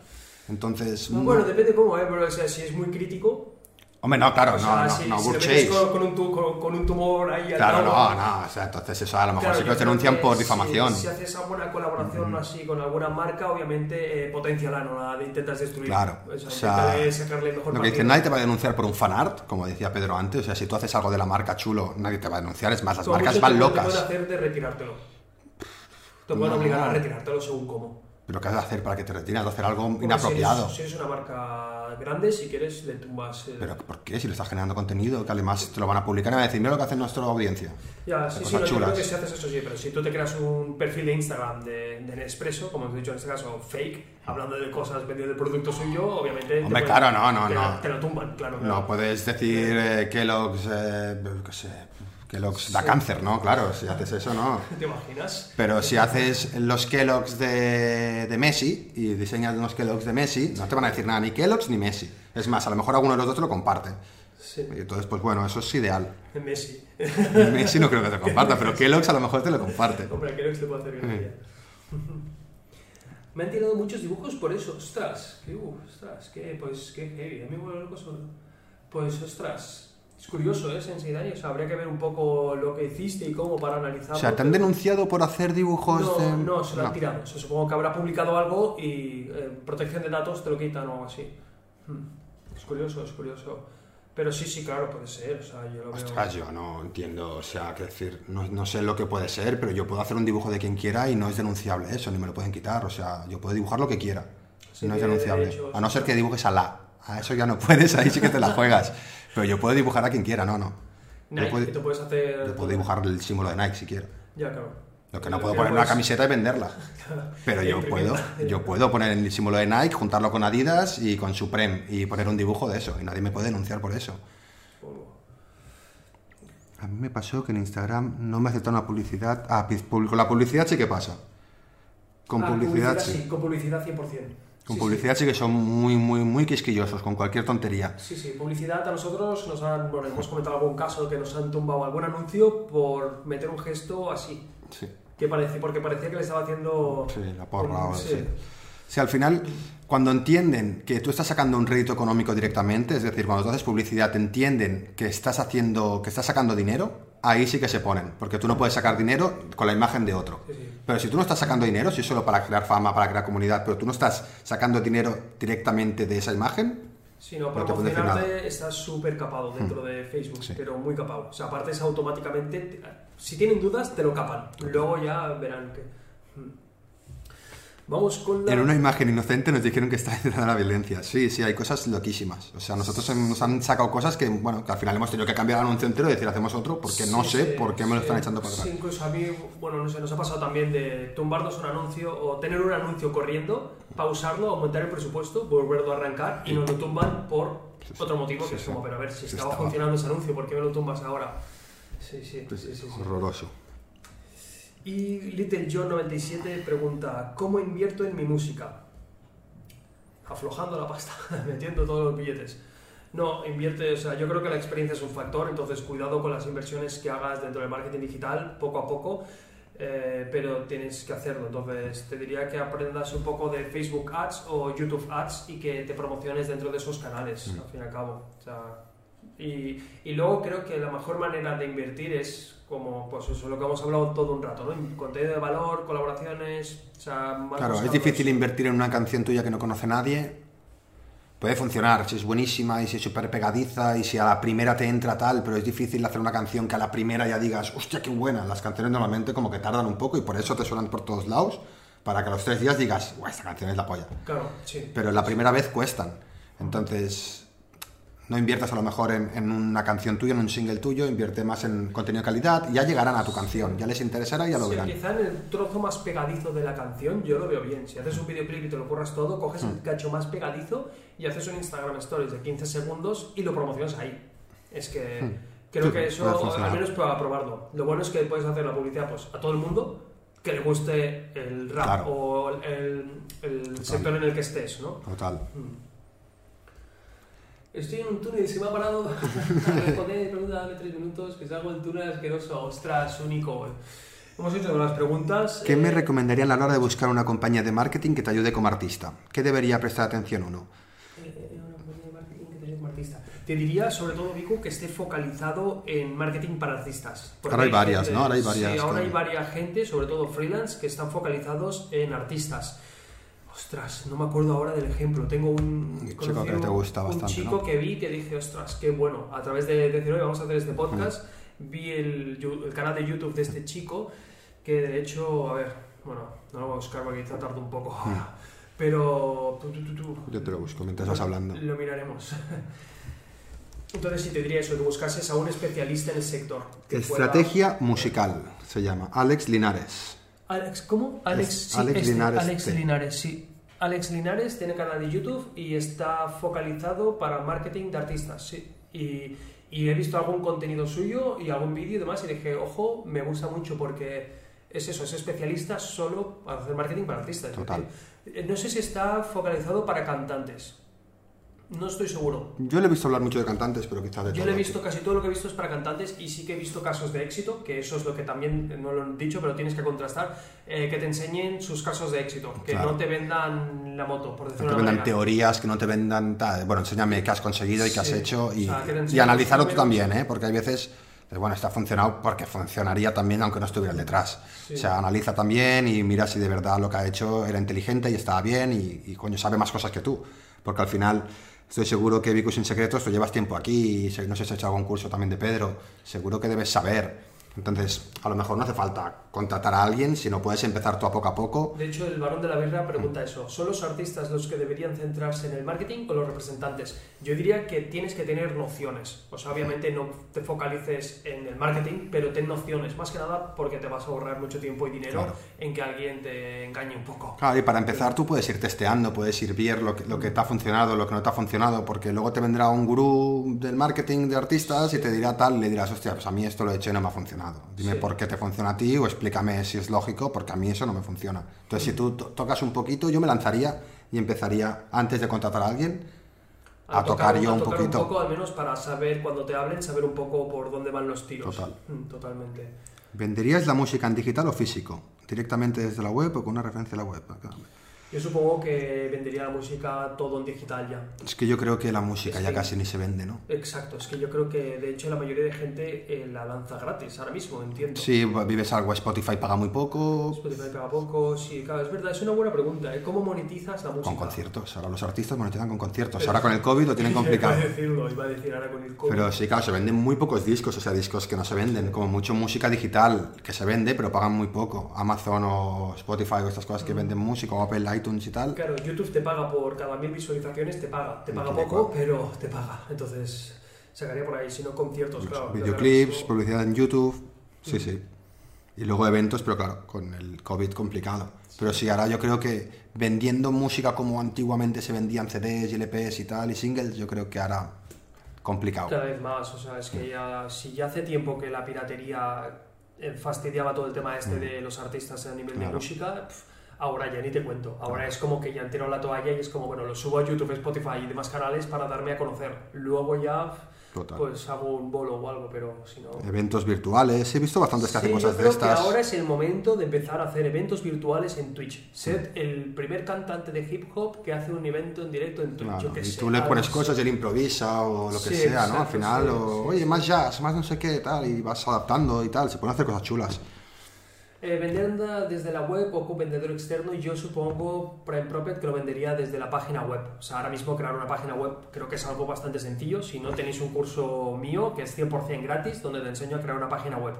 Entonces, No, mm, bueno, depende cómo, ¿eh? Pero o sea, si es muy crítico... hombre, no, claro, o sea, no, si, no, no, si con, con un tu- con- con un tumor ahí al Claro, lado, no, no, o sea, entonces eso a lo mejor Claro, sí que denuncian por si- difamación. Si, haces alguna colaboración así con alguna marca, obviamente eh, potenciala, no la intentas destruir. Claro, O sea, o sea, sacarle mejor Lo que dice, partido. nadie te va a denunciar por un fanart, como decía Pedro antes. O sea, si tú haces algo de la marca chulo, nadie te va a denunciar. Es más, las Como marcas van pueden- Te locas. pueden hacer de retirártelo. Te pueden No. obligar a retirártelo según cómo. Pero ¿qué has de hacer para que te retiras? De hacer algo Porque inapropiado. Si eres, si eres una marca grande, si quieres, le tumbas. Pero ¿por qué? Si le estás generando contenido, que además te lo van a publicar y van a decir, mira lo que hace nuestra audiencia. ya, sí, sí, no, yo creo que si haces eso sí, pero si tú te creas un perfil de Instagram de, de Nespresso, como hemos dicho en este caso, fake, hablando de cosas vendiendo el producto suyo, obviamente. te Hombre, pueden- claro, no, no, te, no. Te lo tumban, claro. No claro. puedes decir eh, Kellogg's, eh, qué sé, Kellogg's da Sí. cáncer, ¿no? Claro, si haces eso, no. (laughs) ¿Te imaginas? Pero si haces los Kellogg's de, de Messi y diseñas unos Kellogg's de Messi, no te van a decir nada, ni Kellogg's ni Messi. Es más, a lo mejor alguno de los dos te lo comparte. Sí, Y entonces, pues bueno, eso es ideal. Messi. (laughs) Messi no creo que te comparta, pero Kellogg's a lo mejor te lo comparte. Hombre, que se puede hacer gracia. (laughs) Me han tirado muchos dibujos por eso. Ostras, qué, uh, ostras, qué, pues, qué heavy. A mí me vuelve loco eso. Pues, ostras, es curioso, ¿eh? O sea, habría que ver un poco lo que hiciste y cómo para analizarlo. O sea, ¿te han denunciado por hacer dibujos No, de...? no, se lo han No. tirado. O sea, supongo que habrá publicado algo y eh, protección de datos te lo quitan o algo así. Hmm. Es curioso, es curioso. Pero sí, sí, claro, puede ser. O sea, yo lo veo... Ostras, yo no entiendo, o sea, que decir, no, no sé lo que puede ser, pero yo puedo hacer un dibujo de quien quiera y no es denunciable eso, ni me lo pueden quitar, o sea, yo puedo dibujar lo que quiera, Sí, no es de denunciable. a no ser que dibujes a la, a eso ya no puedes, ahí sí que te la juegas, pero yo puedo dibujar a quien quiera, no, no. Nike, yo puedo- tú puedes hacer... Yo puedo dibujar el símbolo de Nike si quiero. Ya, claro. Lo que no puedo poner puedes- una camiseta y venderla. (laughs) Pero yo puedo, yo puedo poner el símbolo de Nike, juntarlo con Adidas y con Supreme y poner un dibujo de eso. Y nadie me puede denunciar por eso. A mí me pasó que en Instagram no me aceptaron la publicidad. Ah, con la publicidad sí que pasa. Con Ah, publicidad, sí. Con publicidad 100%. Con Sí, publicidad sí. que son muy, muy, muy quisquillosos con cualquier tontería. Sí, sí, publicidad a nosotros nos han, bueno, hemos comentado algún caso que nos han tumbado algún anuncio por meter un gesto así. Sí, Que parece, porque parecía que le estaba haciendo... sí la porra. un- o- sí. Sí. Sí, al final, cuando entienden que tú estás sacando un rédito económico directamente, es decir, cuando tú haces publicidad, entienden que estás haciendo, que estás sacando dinero, ahí sí que se ponen, porque tú no puedes sacar dinero con la imagen de otro. Sí, sí. Pero si tú no estás sacando dinero, si es solo para crear fama, para crear comunidad, pero tú no estás sacando dinero directamente de esa imagen, Si no, No promocionarte estás súper capado dentro de Facebook, Sí. pero muy capado. O sea, aparte es automáticamente, si tienen dudas, te lo capan. Luego ya verán que... Hmm. Vamos con la... En una imagen inocente nos dijeron que está (laughs) entrando la violencia. Sí, sí, hay cosas loquísimas. O sea, nosotros nos han sacado cosas que, bueno, que al final hemos tenido que cambiar el anuncio entero y decir hacemos otro porque no Sí, sé sí, por qué me lo sí, están echando para Sí, atrás. incluso a mí, bueno, no sé, nos ha pasado también de tumbarnos un anuncio o tener un anuncio corriendo, pausarlo, aumentar el presupuesto, volverlo a arrancar y nos lo tumban por otro motivo que es como, pero a ver, si Sí, estaba estaba. funcionando ese anuncio, ¿por qué me lo tumbas ahora? Sí, sí, sí, sí. sí. Horroroso. Y Little John 97 pregunta, ¿cómo invierto en mi música? Aflojando la pasta, (laughs) metiendo todos los billetes. No, invierte, o sea, yo creo que la experiencia es un factor, entonces cuidado con las inversiones que hagas dentro del marketing digital, poco a poco, eh, pero tienes que hacerlo. Entonces, te diría que aprendas un poco de Facebook Ads o YouTube Ads y que te promociones dentro de esos canales, al fin y al cabo. O sea, y, y luego creo que la mejor manera de invertir es como, pues eso, lo que hemos hablado todo un rato, ¿no? Contenido de valor, colaboraciones, o sea, más Claro, es difícil invertir en una canción tuya que no conoce nadie. Puede funcionar si es buenísima y si es súper pegadiza y si a la primera te entra tal, pero es difícil hacer una canción que a la primera ya digas, hostia, qué buena. Las canciones normalmente como que tardan un poco y por eso te suenan por todos lados, para que a los tres días digas, "Buah, esta canción es la polla. Claro, sí. Pero la primera vez cuestan. Entonces, no inviertas a lo mejor en, en una canción tuya, en un single tuyo, invierte más en contenido de calidad ya llegarán a tu canción, ya les interesará y ya lo Sí, verán. quizá en el trozo más pegadizo de la canción yo lo veo bien. Si haces un videoclip y te lo curras todo, coges el cacho más pegadizo y haces un Instagram Stories de 15 segundos y lo promocionas ahí. Es que creo Hmm. Sí, que eso, al menos para probarlo. Lo bueno es que puedes hacer la publicidad pues, a todo el mundo que le guste el rap Claro. o el, el sector en el que estés, ¿no? Total. Estoy en un túnel y se me ha parado (laughs) a responder preguntas de tres minutos, que salgo del túnel asqueroso, ostras, único. Hemos hecho las preguntas. ¿Qué me eh, recomendarían a la hora de buscar una compañía de marketing que te ayude como artista? ¿Qué debería prestar atención uno? eh, una compañía de marketing que te ayude como artista. Te diría, sobre todo, Vico, que esté focalizado en marketing para artistas. Ahora hay varias, gente- ¿no? Ahora hay varias, Sí, ahora claro. hay varias gente, sobre todo freelance, que están focalizados en artistas. Ostras, no me acuerdo ahora del ejemplo. Tengo un, Un chico que te gusta un bastante, chico ¿no? que vi que dije, ostras, qué bueno. A través de decir, oye, vamos a hacer este podcast, vi el, canal de YouTube de este chico, que de hecho, a ver, bueno, no lo voy a buscar porque quizá tarde un poco. (laughs) Pero... tu, tu, tu, Yo te lo busco mientras vas hablando. lo miraremos. (laughs) Entonces, sí te diría eso, que buscases a un especialista en el sector. fuera- Estrategia musical se llama. Alex Linares. Alex, ¿cómo? Alex, Es sí, Alex este, Linares Alex T. Linares, sí. Alex Linares tiene canal de YouTube y está focalizado para marketing de artistas, sí. Y, y he visto algún contenido suyo y algún vídeo y demás y dije, ojo, me gusta mucho porque es eso, es especialista solo para hacer marketing para artistas. Total. Eh, No sé si está focalizado para cantantes. No estoy seguro. Yo le he visto hablar mucho de cantantes, pero quizás de Yo le he visto, casi todo lo que he visto es para cantantes y sí que he visto casos de éxito, que eso es lo que también, no lo he dicho, pero tienes que contrastar, eh, que te enseñen sus casos de éxito, que Claro. no te vendan la moto, por No decirlo te de una vendan manera. teorías, que no te vendan tal. Bueno, enséñame qué has conseguido y qué has hecho y, O sea, te y analizarlo tú también, ¿eh? Porque hay veces, pues bueno, está funcionado porque funcionaría también aunque no estuviera detrás. Sí. O sea, analiza también y mira si de verdad lo que ha hecho era inteligente y estaba bien y, y, coño, sabe más cosas que tú. Porque al final estoy seguro que Vicus sin secretos, tú llevas tiempo aquí no sé si has hecho algún curso también de Pedro, seguro que debes saber. Entonces, a lo mejor no hace falta contratar a alguien, sino puedes empezar tú a poco a poco De hecho, el varón de la birra pregunta eso. ¿Son los artistas los que deberían centrarse en el marketing o los representantes? Yo diría que tienes que tener nociones. O sea, obviamente no te focalices en el marketing, pero ten nociones. Más que nada porque te vas a ahorrar mucho tiempo y dinero Claro. en que alguien te engañe un poco. Claro, y para empezar tú puedes ir testeando, puedes ir viendo lo que, lo que te ha funcionado, lo que no te ha funcionado, porque luego te vendrá un gurú del marketing de artistas y te dirá tal, y le dirás, hostia, pues a mí esto lo he hecho y no me ha funcionado. Dime Sí. por qué te funciona a ti o explícame si es lógico, porque a mí eso no me funciona. Entonces, si tú to- tocas un poquito, yo me lanzaría y empezaría, antes de contratar a alguien, a, tocar, yo a un tocar poquito. un poco, al menos para saber cuando te hablen, saber un poco por dónde van los tiros. Total. Mm, Totalmente. ¿Venderías la música en digital o físico? ¿Directamente desde la web o con una referencia a la web? Yo supongo que vendería la música todo en digital ya. Es que yo creo que la música Es ya que- casi ni se vende, ¿no? Exacto, es que yo creo que de hecho la mayoría de gente eh, la lanza gratis ahora mismo, entiendo. Sí, vives algo, Spotify paga muy poco, Spotify paga poco, sí, claro, es verdad, es una buena pregunta, ¿eh? ¿Cómo monetizas la música? con conciertos. Ahora los artistas monetizan con conciertos. Ahora con el COVID lo tienen complicado. (laughs) Iba a decirlo, iba a decir ahora con el COVID. Pero sí, claro, se venden muy pocos discos, o sea, discos que no se venden, como mucho música digital, que se vende, pero pagan muy poco. Amazon o Spotify o estas cosas que venden música, o Apple iTunes y tal. Claro, YouTube te paga por cada mil visualizaciones, te paga. Te paga poco, cual. pero te paga. Entonces, sacaría por ahí, si no conciertos, claro. Videoclips, Pero- publicidad en YouTube, sí, sí. Y luego eventos, pero claro, con el COVID complicado. Pero sí, ahora yo creo que vendiendo música como antiguamente se vendían CDs y LPs y tal, y singles, yo creo que ahora complicado. Cada vez más, o sea, es que ya, si ya hace tiempo que la piratería fastidiaba todo el tema este de los artistas a nivel de Mm. Claro. música, pf, ahora ya ni te cuento. Ahora es como que ya han tirado la toalla y es como, bueno, lo subo a YouTube, Spotify y demás canales para darme a conocer. Luego ya, Total. pues hago un bolo o algo, pero si no... Eventos virtuales, he visto bastantes que hacen Sí, cosas yo de creo estas. que ahora es el momento de empezar a hacer eventos virtuales en Twitch. Ser el primer cantante de hip hop que hace un evento en directo en Twitch. Claro, yo qué y sé, tú le pones cosas y él improvisa o lo que Sí, sea, ¿no? Al exacto, final, sí, o sí, oye, sí. más jazz, más no sé qué, tal, y vas adaptando y tal, se pueden hacer cosas chulas. Eh, vender desde la web o con vendedor externo, yo supongo Prime Prophet que lo vendería desde la página web. O sea, ahora mismo crear una página web creo que es algo bastante sencillo. Si no tenéis un curso mío que es 100% gratis, donde te enseño a crear una página web.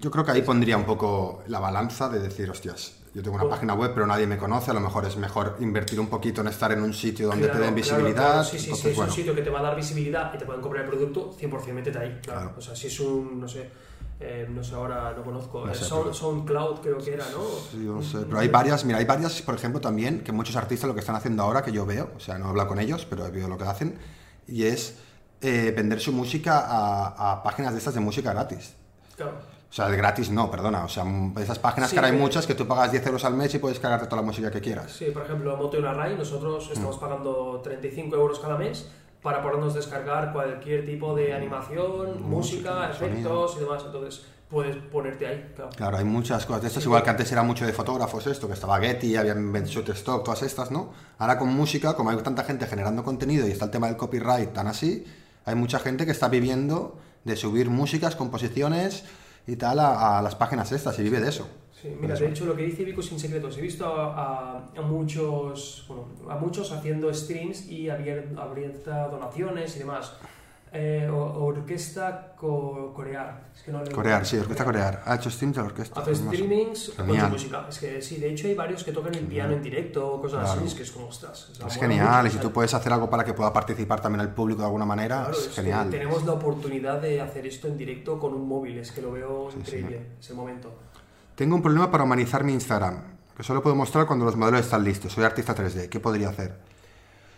Yo creo que ahí pondría un poco la balanza de decir, hostias, yo tengo una Oh. página web, pero nadie me conoce, a lo mejor es mejor invertir un poquito en estar en un sitio donde Claro, te den visibilidad. claro. Sí, sí, sí, entonces, es bueno, un sitio que te va a dar visibilidad y te pueden comprar el producto, 100% métete ahí. Claro. O sea, si es un, no sé, eh, no sé, ahora no conozco, No eh, sé, Sound- SoundCloud creo que era, ¿no? sí, yo no sé, pero hay varias, mira, hay varias, por ejemplo, también, que muchos artistas lo que están haciendo ahora, que yo veo, o sea, no he hablado con ellos, pero he visto lo que hacen, y es eh, vender su música a, a páginas de estas de música gratis. Claro. O sea, de gratis no, perdona. O sea, esas páginas Sí, que ahora hay muchas que tú pagas 10 euros al mes y puedes cargarte toda la música que quieras. Sí, por ejemplo, Moto y una Rai, nosotros estamos Mm. pagando 35 euros cada mes para podernos descargar cualquier tipo de animación, música, efectos y demás. Entonces, puedes ponerte ahí, claro. Claro, hay muchas cosas de estas, igual que antes era mucho de fotógrafos esto, que estaba Getty, habían Shutterstock, todas estas, ¿no? Ahora con música, como hay tanta gente generando contenido y está el tema del copyright tan así, hay mucha gente que está viviendo de subir músicas, composiciones y tal a, a las páginas estas y vive de eso. Sí, mira, de hecho lo que dice Vico sin secretos, he visto a, a- a muchos, bueno, a muchos haciendo streams y abier- abierta donaciones y demás. Eh, o- orquesta co- corear. Es que no le- Corear, sí, orquesta corear. Ha hecho streams de la orquesta. Hace streamings con su música. Es que sí, de hecho hay varios que tocan el piano en directo o cosas Claro. así, es que es como, ostras. o sea, Es genial, y si tú puedes hacer algo para que pueda participar también el público de alguna manera, claro, es genial. tenemos la oportunidad de hacer esto en directo con un móvil, es que lo veo Sí, increíble ese momento. Tengo un problema para humanizar mi Instagram, que solo puedo mostrar cuando los modelos están listos. Soy artista 3D, ¿qué podría hacer?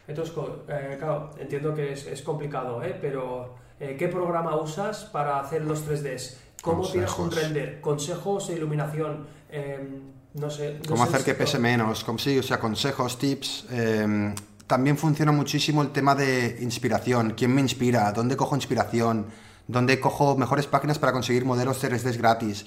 Entonces, eh, claro, entiendo que es, es complicado, ¿eh? pero eh, ¿qué programa usas para hacer los 3Ds? ¿Cómo tienes un render? ¿Consejos de iluminación? Em, no sé. no ¿Cómo sé hacer que pese menos? ¿Cómo, sí, o sea, consejos, tips. eh, también funciona muchísimo el tema de inspiración. ¿Quién me inspira? ¿Dónde cojo inspiración? ¿Dónde cojo mejores páginas para conseguir modelos 3D gratis?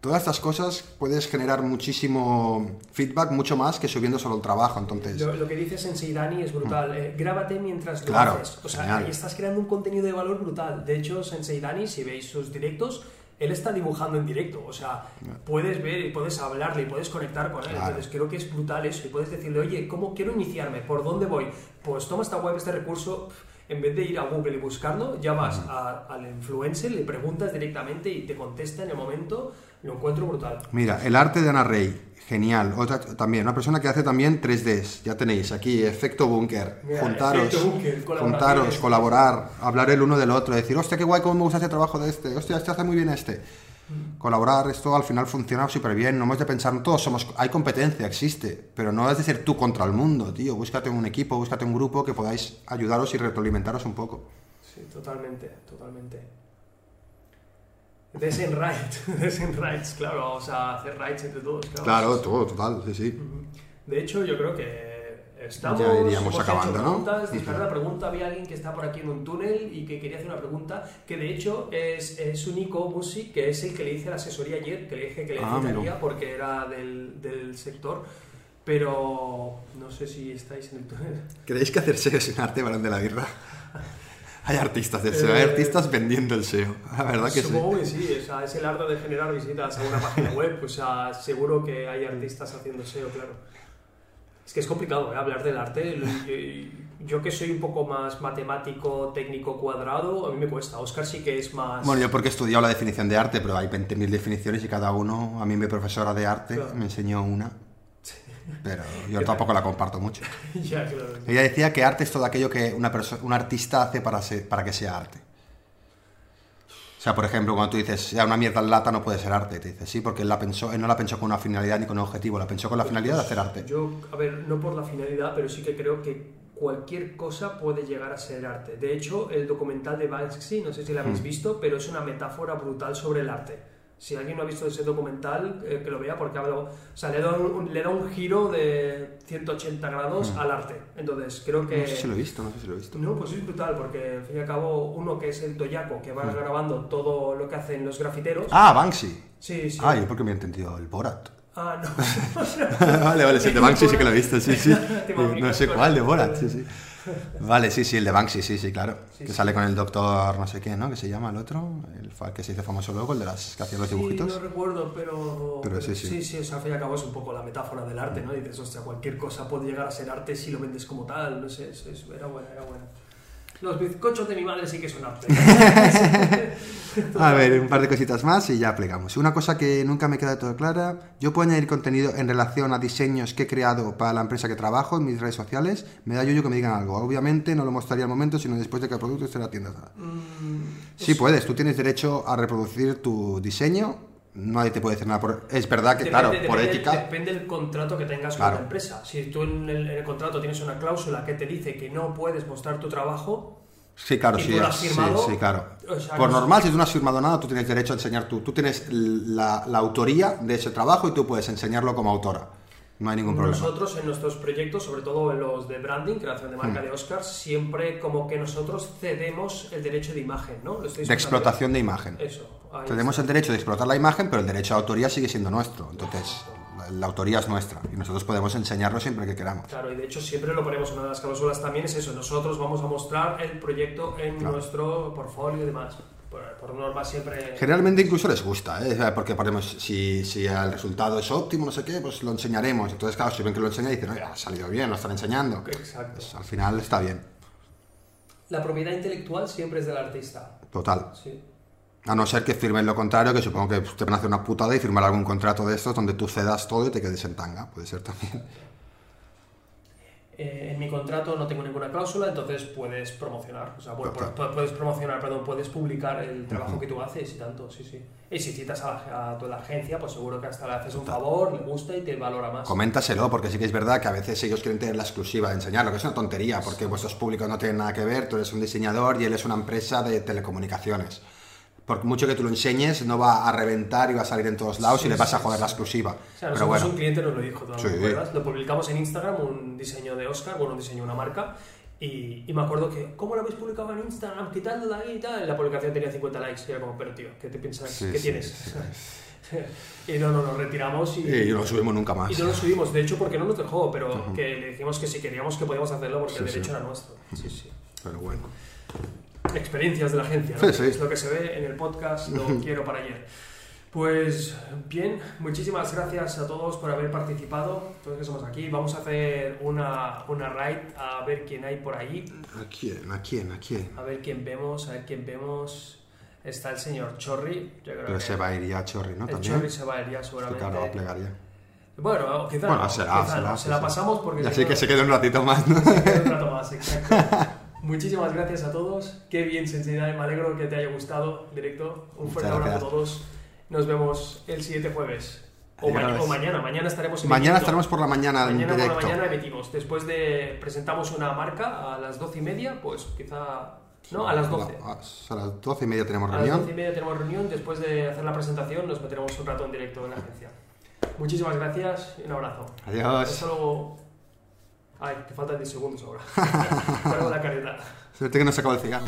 Todas estas cosas puedes generar muchísimo feedback, mucho más que subiendo solo el trabajo. Entonces, Lo, lo que dice Sensei Dani es brutal. Eh, grábate mientras lo Claro, haces. O sea, genial. ahí estás creando un contenido de valor brutal. De hecho, Sensei Dani, si veis sus directos, él está dibujando en directo. O sea, puedes ver y puedes hablarle y puedes conectar con él. Claro. Entonces, creo que es brutal eso. Y puedes decirle, oye, ¿cómo quiero iniciarme? ¿Por dónde voy? Pues toma esta web, este recurso. En vez de ir a Google y buscarlo, ya vas a- al influencer, le preguntas directamente y te contesta en el momento. Lo encuentro brutal. Mira, el arte de Ana Rey, genial. Otra también, una persona que hace también 3Ds. Ya tenéis aquí, efecto búnker. Juntaros, colaboraciones. juntaros, colaborar, hablar el uno del otro, decir, hostia, qué guay, cómo me gusta este trabajo de este, hostia, este hace muy bien este. Mm. Colaborar, esto al final funciona súper bien. No hemos de pensar, todos somos, hay competencia, existe, pero no es de ser tú contra el mundo, tío. Búscate un equipo, búscate un grupo que podáis ayudaros y retroalimentaros un poco. Sí, totalmente, totalmente. Desen right, (laughs) desen rights, claro, o sea, hacer rights entre todos, claro. Claro, todo, total, sí, sí. De hecho, yo creo que estamos... Ya iríamos acabando, hecho ¿no? preguntas, disparar la pregunta, había alguien que está por aquí en un túnel y que quería hacer una pregunta, que de hecho es, es un Nico Musi, que es el que le hice la asesoría ayer, que le dije que le Ah, citaría mira. porque era del, del sector. Pero no sé si estáis en el túnel. ¿Creéis que hacer SEO es un arte, balón de la birra? (laughs) Hay artistas de SEO, hay Eh, artistas vendiendo el SEO. La verdad que sí. Supongo que sí, o sea, es el arte de generar visitas a una página web, o sea, seguro que hay artistas haciendo SEO, claro. Es que es complicado ¿eh? hablar del arte. Yo que soy un poco más matemático, técnico, cuadrado, a mí me cuesta. Oscar sí que es más... Bueno, yo porque he estudiado la definición de arte, pero hay 20.000 definiciones y cada uno, a mí mi profesora de arte Claro. me enseñó una, pero yo (laughs) tampoco la comparto mucho. (laughs) ya, claro. Ella decía que arte es todo aquello que una un artista hace para, ser- para que sea arte. O sea, por ejemplo, cuando tú dices, ya una mierda en lata no puede ser arte, te dices, sí, porque él, la pensó, él no la pensó con una finalidad ni con un objetivo, la pensó con la finalidad de hacer arte. Yo, a ver, no por la finalidad, pero sí que creo que cualquier cosa puede llegar a ser arte. De hecho, el documental de Banksy, no sé si lo habéis Mm. visto, pero es una metáfora brutal sobre el arte. Si alguien no ha visto ese documental, eh, que lo vea porque habla, o sea, le da un, le da un giro de 180 grados al arte. Entonces, creo que... Mm. No sé si lo he visto, no sé si lo he visto. No, pues es brutal, porque al fin y al cabo, uno que es el Toyaco, que va grabando todo lo que hacen los grafiteros. Mm. Ah, Banksy. Sí, sí. Ah, yo porque me he entendido el Borat. Ah, no. (laughs) vale, vale, sí, el de Banksy sí que lo he visto, sí, sí. (laughs) Te No sé cuál, de Borat, sí, sí. (laughs) Vale, sí, sí, el de Banksy, sí, sí, claro. Sí, que sí. sale con el doctor, no sé qué, ¿no? Que se llama el otro, el que se hizo famoso luego, el de las que hacía los Sí, dibujitos. no recuerdo, pero... Pero sí, sí. Sí, sí, o sea, al fin y al cabo es un poco la metáfora del arte, ¿no? Y dices, hostia, cualquier cosa puede llegar a ser arte si lo vendes como tal, no sé, eso, eso era buena, era buena. Los bizcochos de mi madre sí que son arte. (laughs) A ver, un par de cositas más y ya plegamos. Una cosa que nunca me queda de todo clara, yo puedo añadir contenido en relación a diseños que he creado para la empresa que trabajo en mis redes sociales. Me da yo que me digan algo. Obviamente no lo mostraría al momento, sino después de que el producto esté en la tienda. Mm, Sí puedes, tú tienes derecho a reproducir tu diseño. Nadie te puede decir nada por... Es verdad que, Depende- claro, depende, por ética... Depende del contrato que tengas Claro. con la empresa. Si tú en el, en el contrato tienes una cláusula que te dice que no puedes mostrar tu trabajo, Sí, claro, ¿Y sí, tú lo has sí, firmado? sí, claro. O sea, Por no- normal, si tú no has firmado nada, tú tienes derecho a enseñar tú. Tú tienes la, la autoría de ese trabajo y tú puedes enseñarlo como autora. No hay ningún problema. Nosotros en nuestros proyectos, sobre todo en los de branding, creación de Hmm. marca de Oscar, siempre como que nosotros cedemos el derecho de imagen, ¿no? Lo De explotación de imagen. Eso. está. el derecho de explotar la imagen, pero el derecho a autoría sigue siendo nuestro. Entonces, la, la autoría es nuestra y nosotros podemos enseñarlo siempre que queramos. Claro, y de hecho siempre lo ponemos, una de las cláusulas también es eso, nosotros vamos a mostrar el proyecto en Claro. nuestro portfolio y demás. Por, norma siempre... Generalmente incluso les gusta, ¿eh? porque ponemos, si, si el resultado es óptimo, no sé qué, pues lo enseñaremos. Entonces, claro, si ven que lo enseña, dicen, oye, ha salido bien, lo están enseñando. Exacto. Pues, al final está bien, La propiedad intelectual siempre es del artista. total. Sí. A no ser que firmen lo contrario, que supongo que te van a hacer una putada y firmar algún contrato de estos donde tú cedas todo y te quedes en tanga. Puede ser también. (laughs) Eh, en mi contrato no tengo ninguna cláusula, entonces puedes promocionar, o sea, pu- puedes promocionar, perdón, puedes publicar el trabajo que tú haces y tanto, sí, sí. Y si citas a la, a toda la agencia, pues seguro que hasta le haces un favor, le gusta y te valora más. Coméntaselo, porque sí que es verdad que a veces ellos quieren tener la exclusiva de enseñarlo, que es una tontería, porque vuestros públicos no tienen nada que ver, tú eres un diseñador y él es una empresa de telecomunicaciones. Por mucho que tú lo enseñes, no va a reventar y va a salir en todos lados Sí, y le vas a joder sí. la exclusiva. O sea, Pero bueno, un cliente nos lo dijo, ¿tú no Sí. te acuerdas? Lo publicamos en Instagram, un diseño de Oscar, bueno, un diseño de una marca, y, y me acuerdo que, ¿cómo lo habéis publicado en Instagram? Quitando ahí y tal. La publicación tenía 50 likes, y era como, pero tío, ¿qué te piensas? Sí, ¿Qué sí, tienes? sí, (laughs) y no, no, nos retiramos y... y no lo subimos nunca más. Y no lo subimos, de hecho, porque no nos dejó, pero que le dijimos que si queríamos que podíamos hacerlo porque el derecho era nuestro. Sí, sí. Pero bueno. Experiencias de la agencia, ¿no? Sí, sí. Es lo que se ve en el podcast, lo quiero para ayer. Pues bien, muchísimas gracias a todos por haber participado, todos que somos aquí. Vamos a hacer una, una raid a ver quién hay por ahí, ¿A quién? ¿A quién? ¿A quién? a ver quién vemos, a ver quién vemos. Está el señor Chorri, yo creo Pero que se va a ir ya Chorri, ¿no? el También. Chorri se va a ir ya Que seguramente. claro, va a plegar ya. Bueno, quizá Bueno, no, será, quizá será, no. sí, se la pasamos porque... Y así no- que se quede un ratito más, ¿no? Queda un rato más, exacto. Muchísimas gracias a todos. Qué bien, Sensidad. Me alegro que te haya gustado el directo. Un fuerte abrazo a todos. Nos vemos el siguiente jueves. O, ma- o mañana. Mañana estaremos Mañana emitiendo. estaremos por la mañana en Mañana por directo. la mañana emitimos. Después de presentamos una marca a las doce y media, pues quizá. No, a las 12. A las doce y media tenemos A las doce y reunión. media tenemos reunión. Después de hacer la presentación, nos meteremos un rato en directo en la agencia. Muchísimas gracias y un abrazo. Adiós. Hasta luego. Ay, te faltan 10 segundos ahora. (laughs) Salgo la careta. Suerte que no se acaba el cigarro.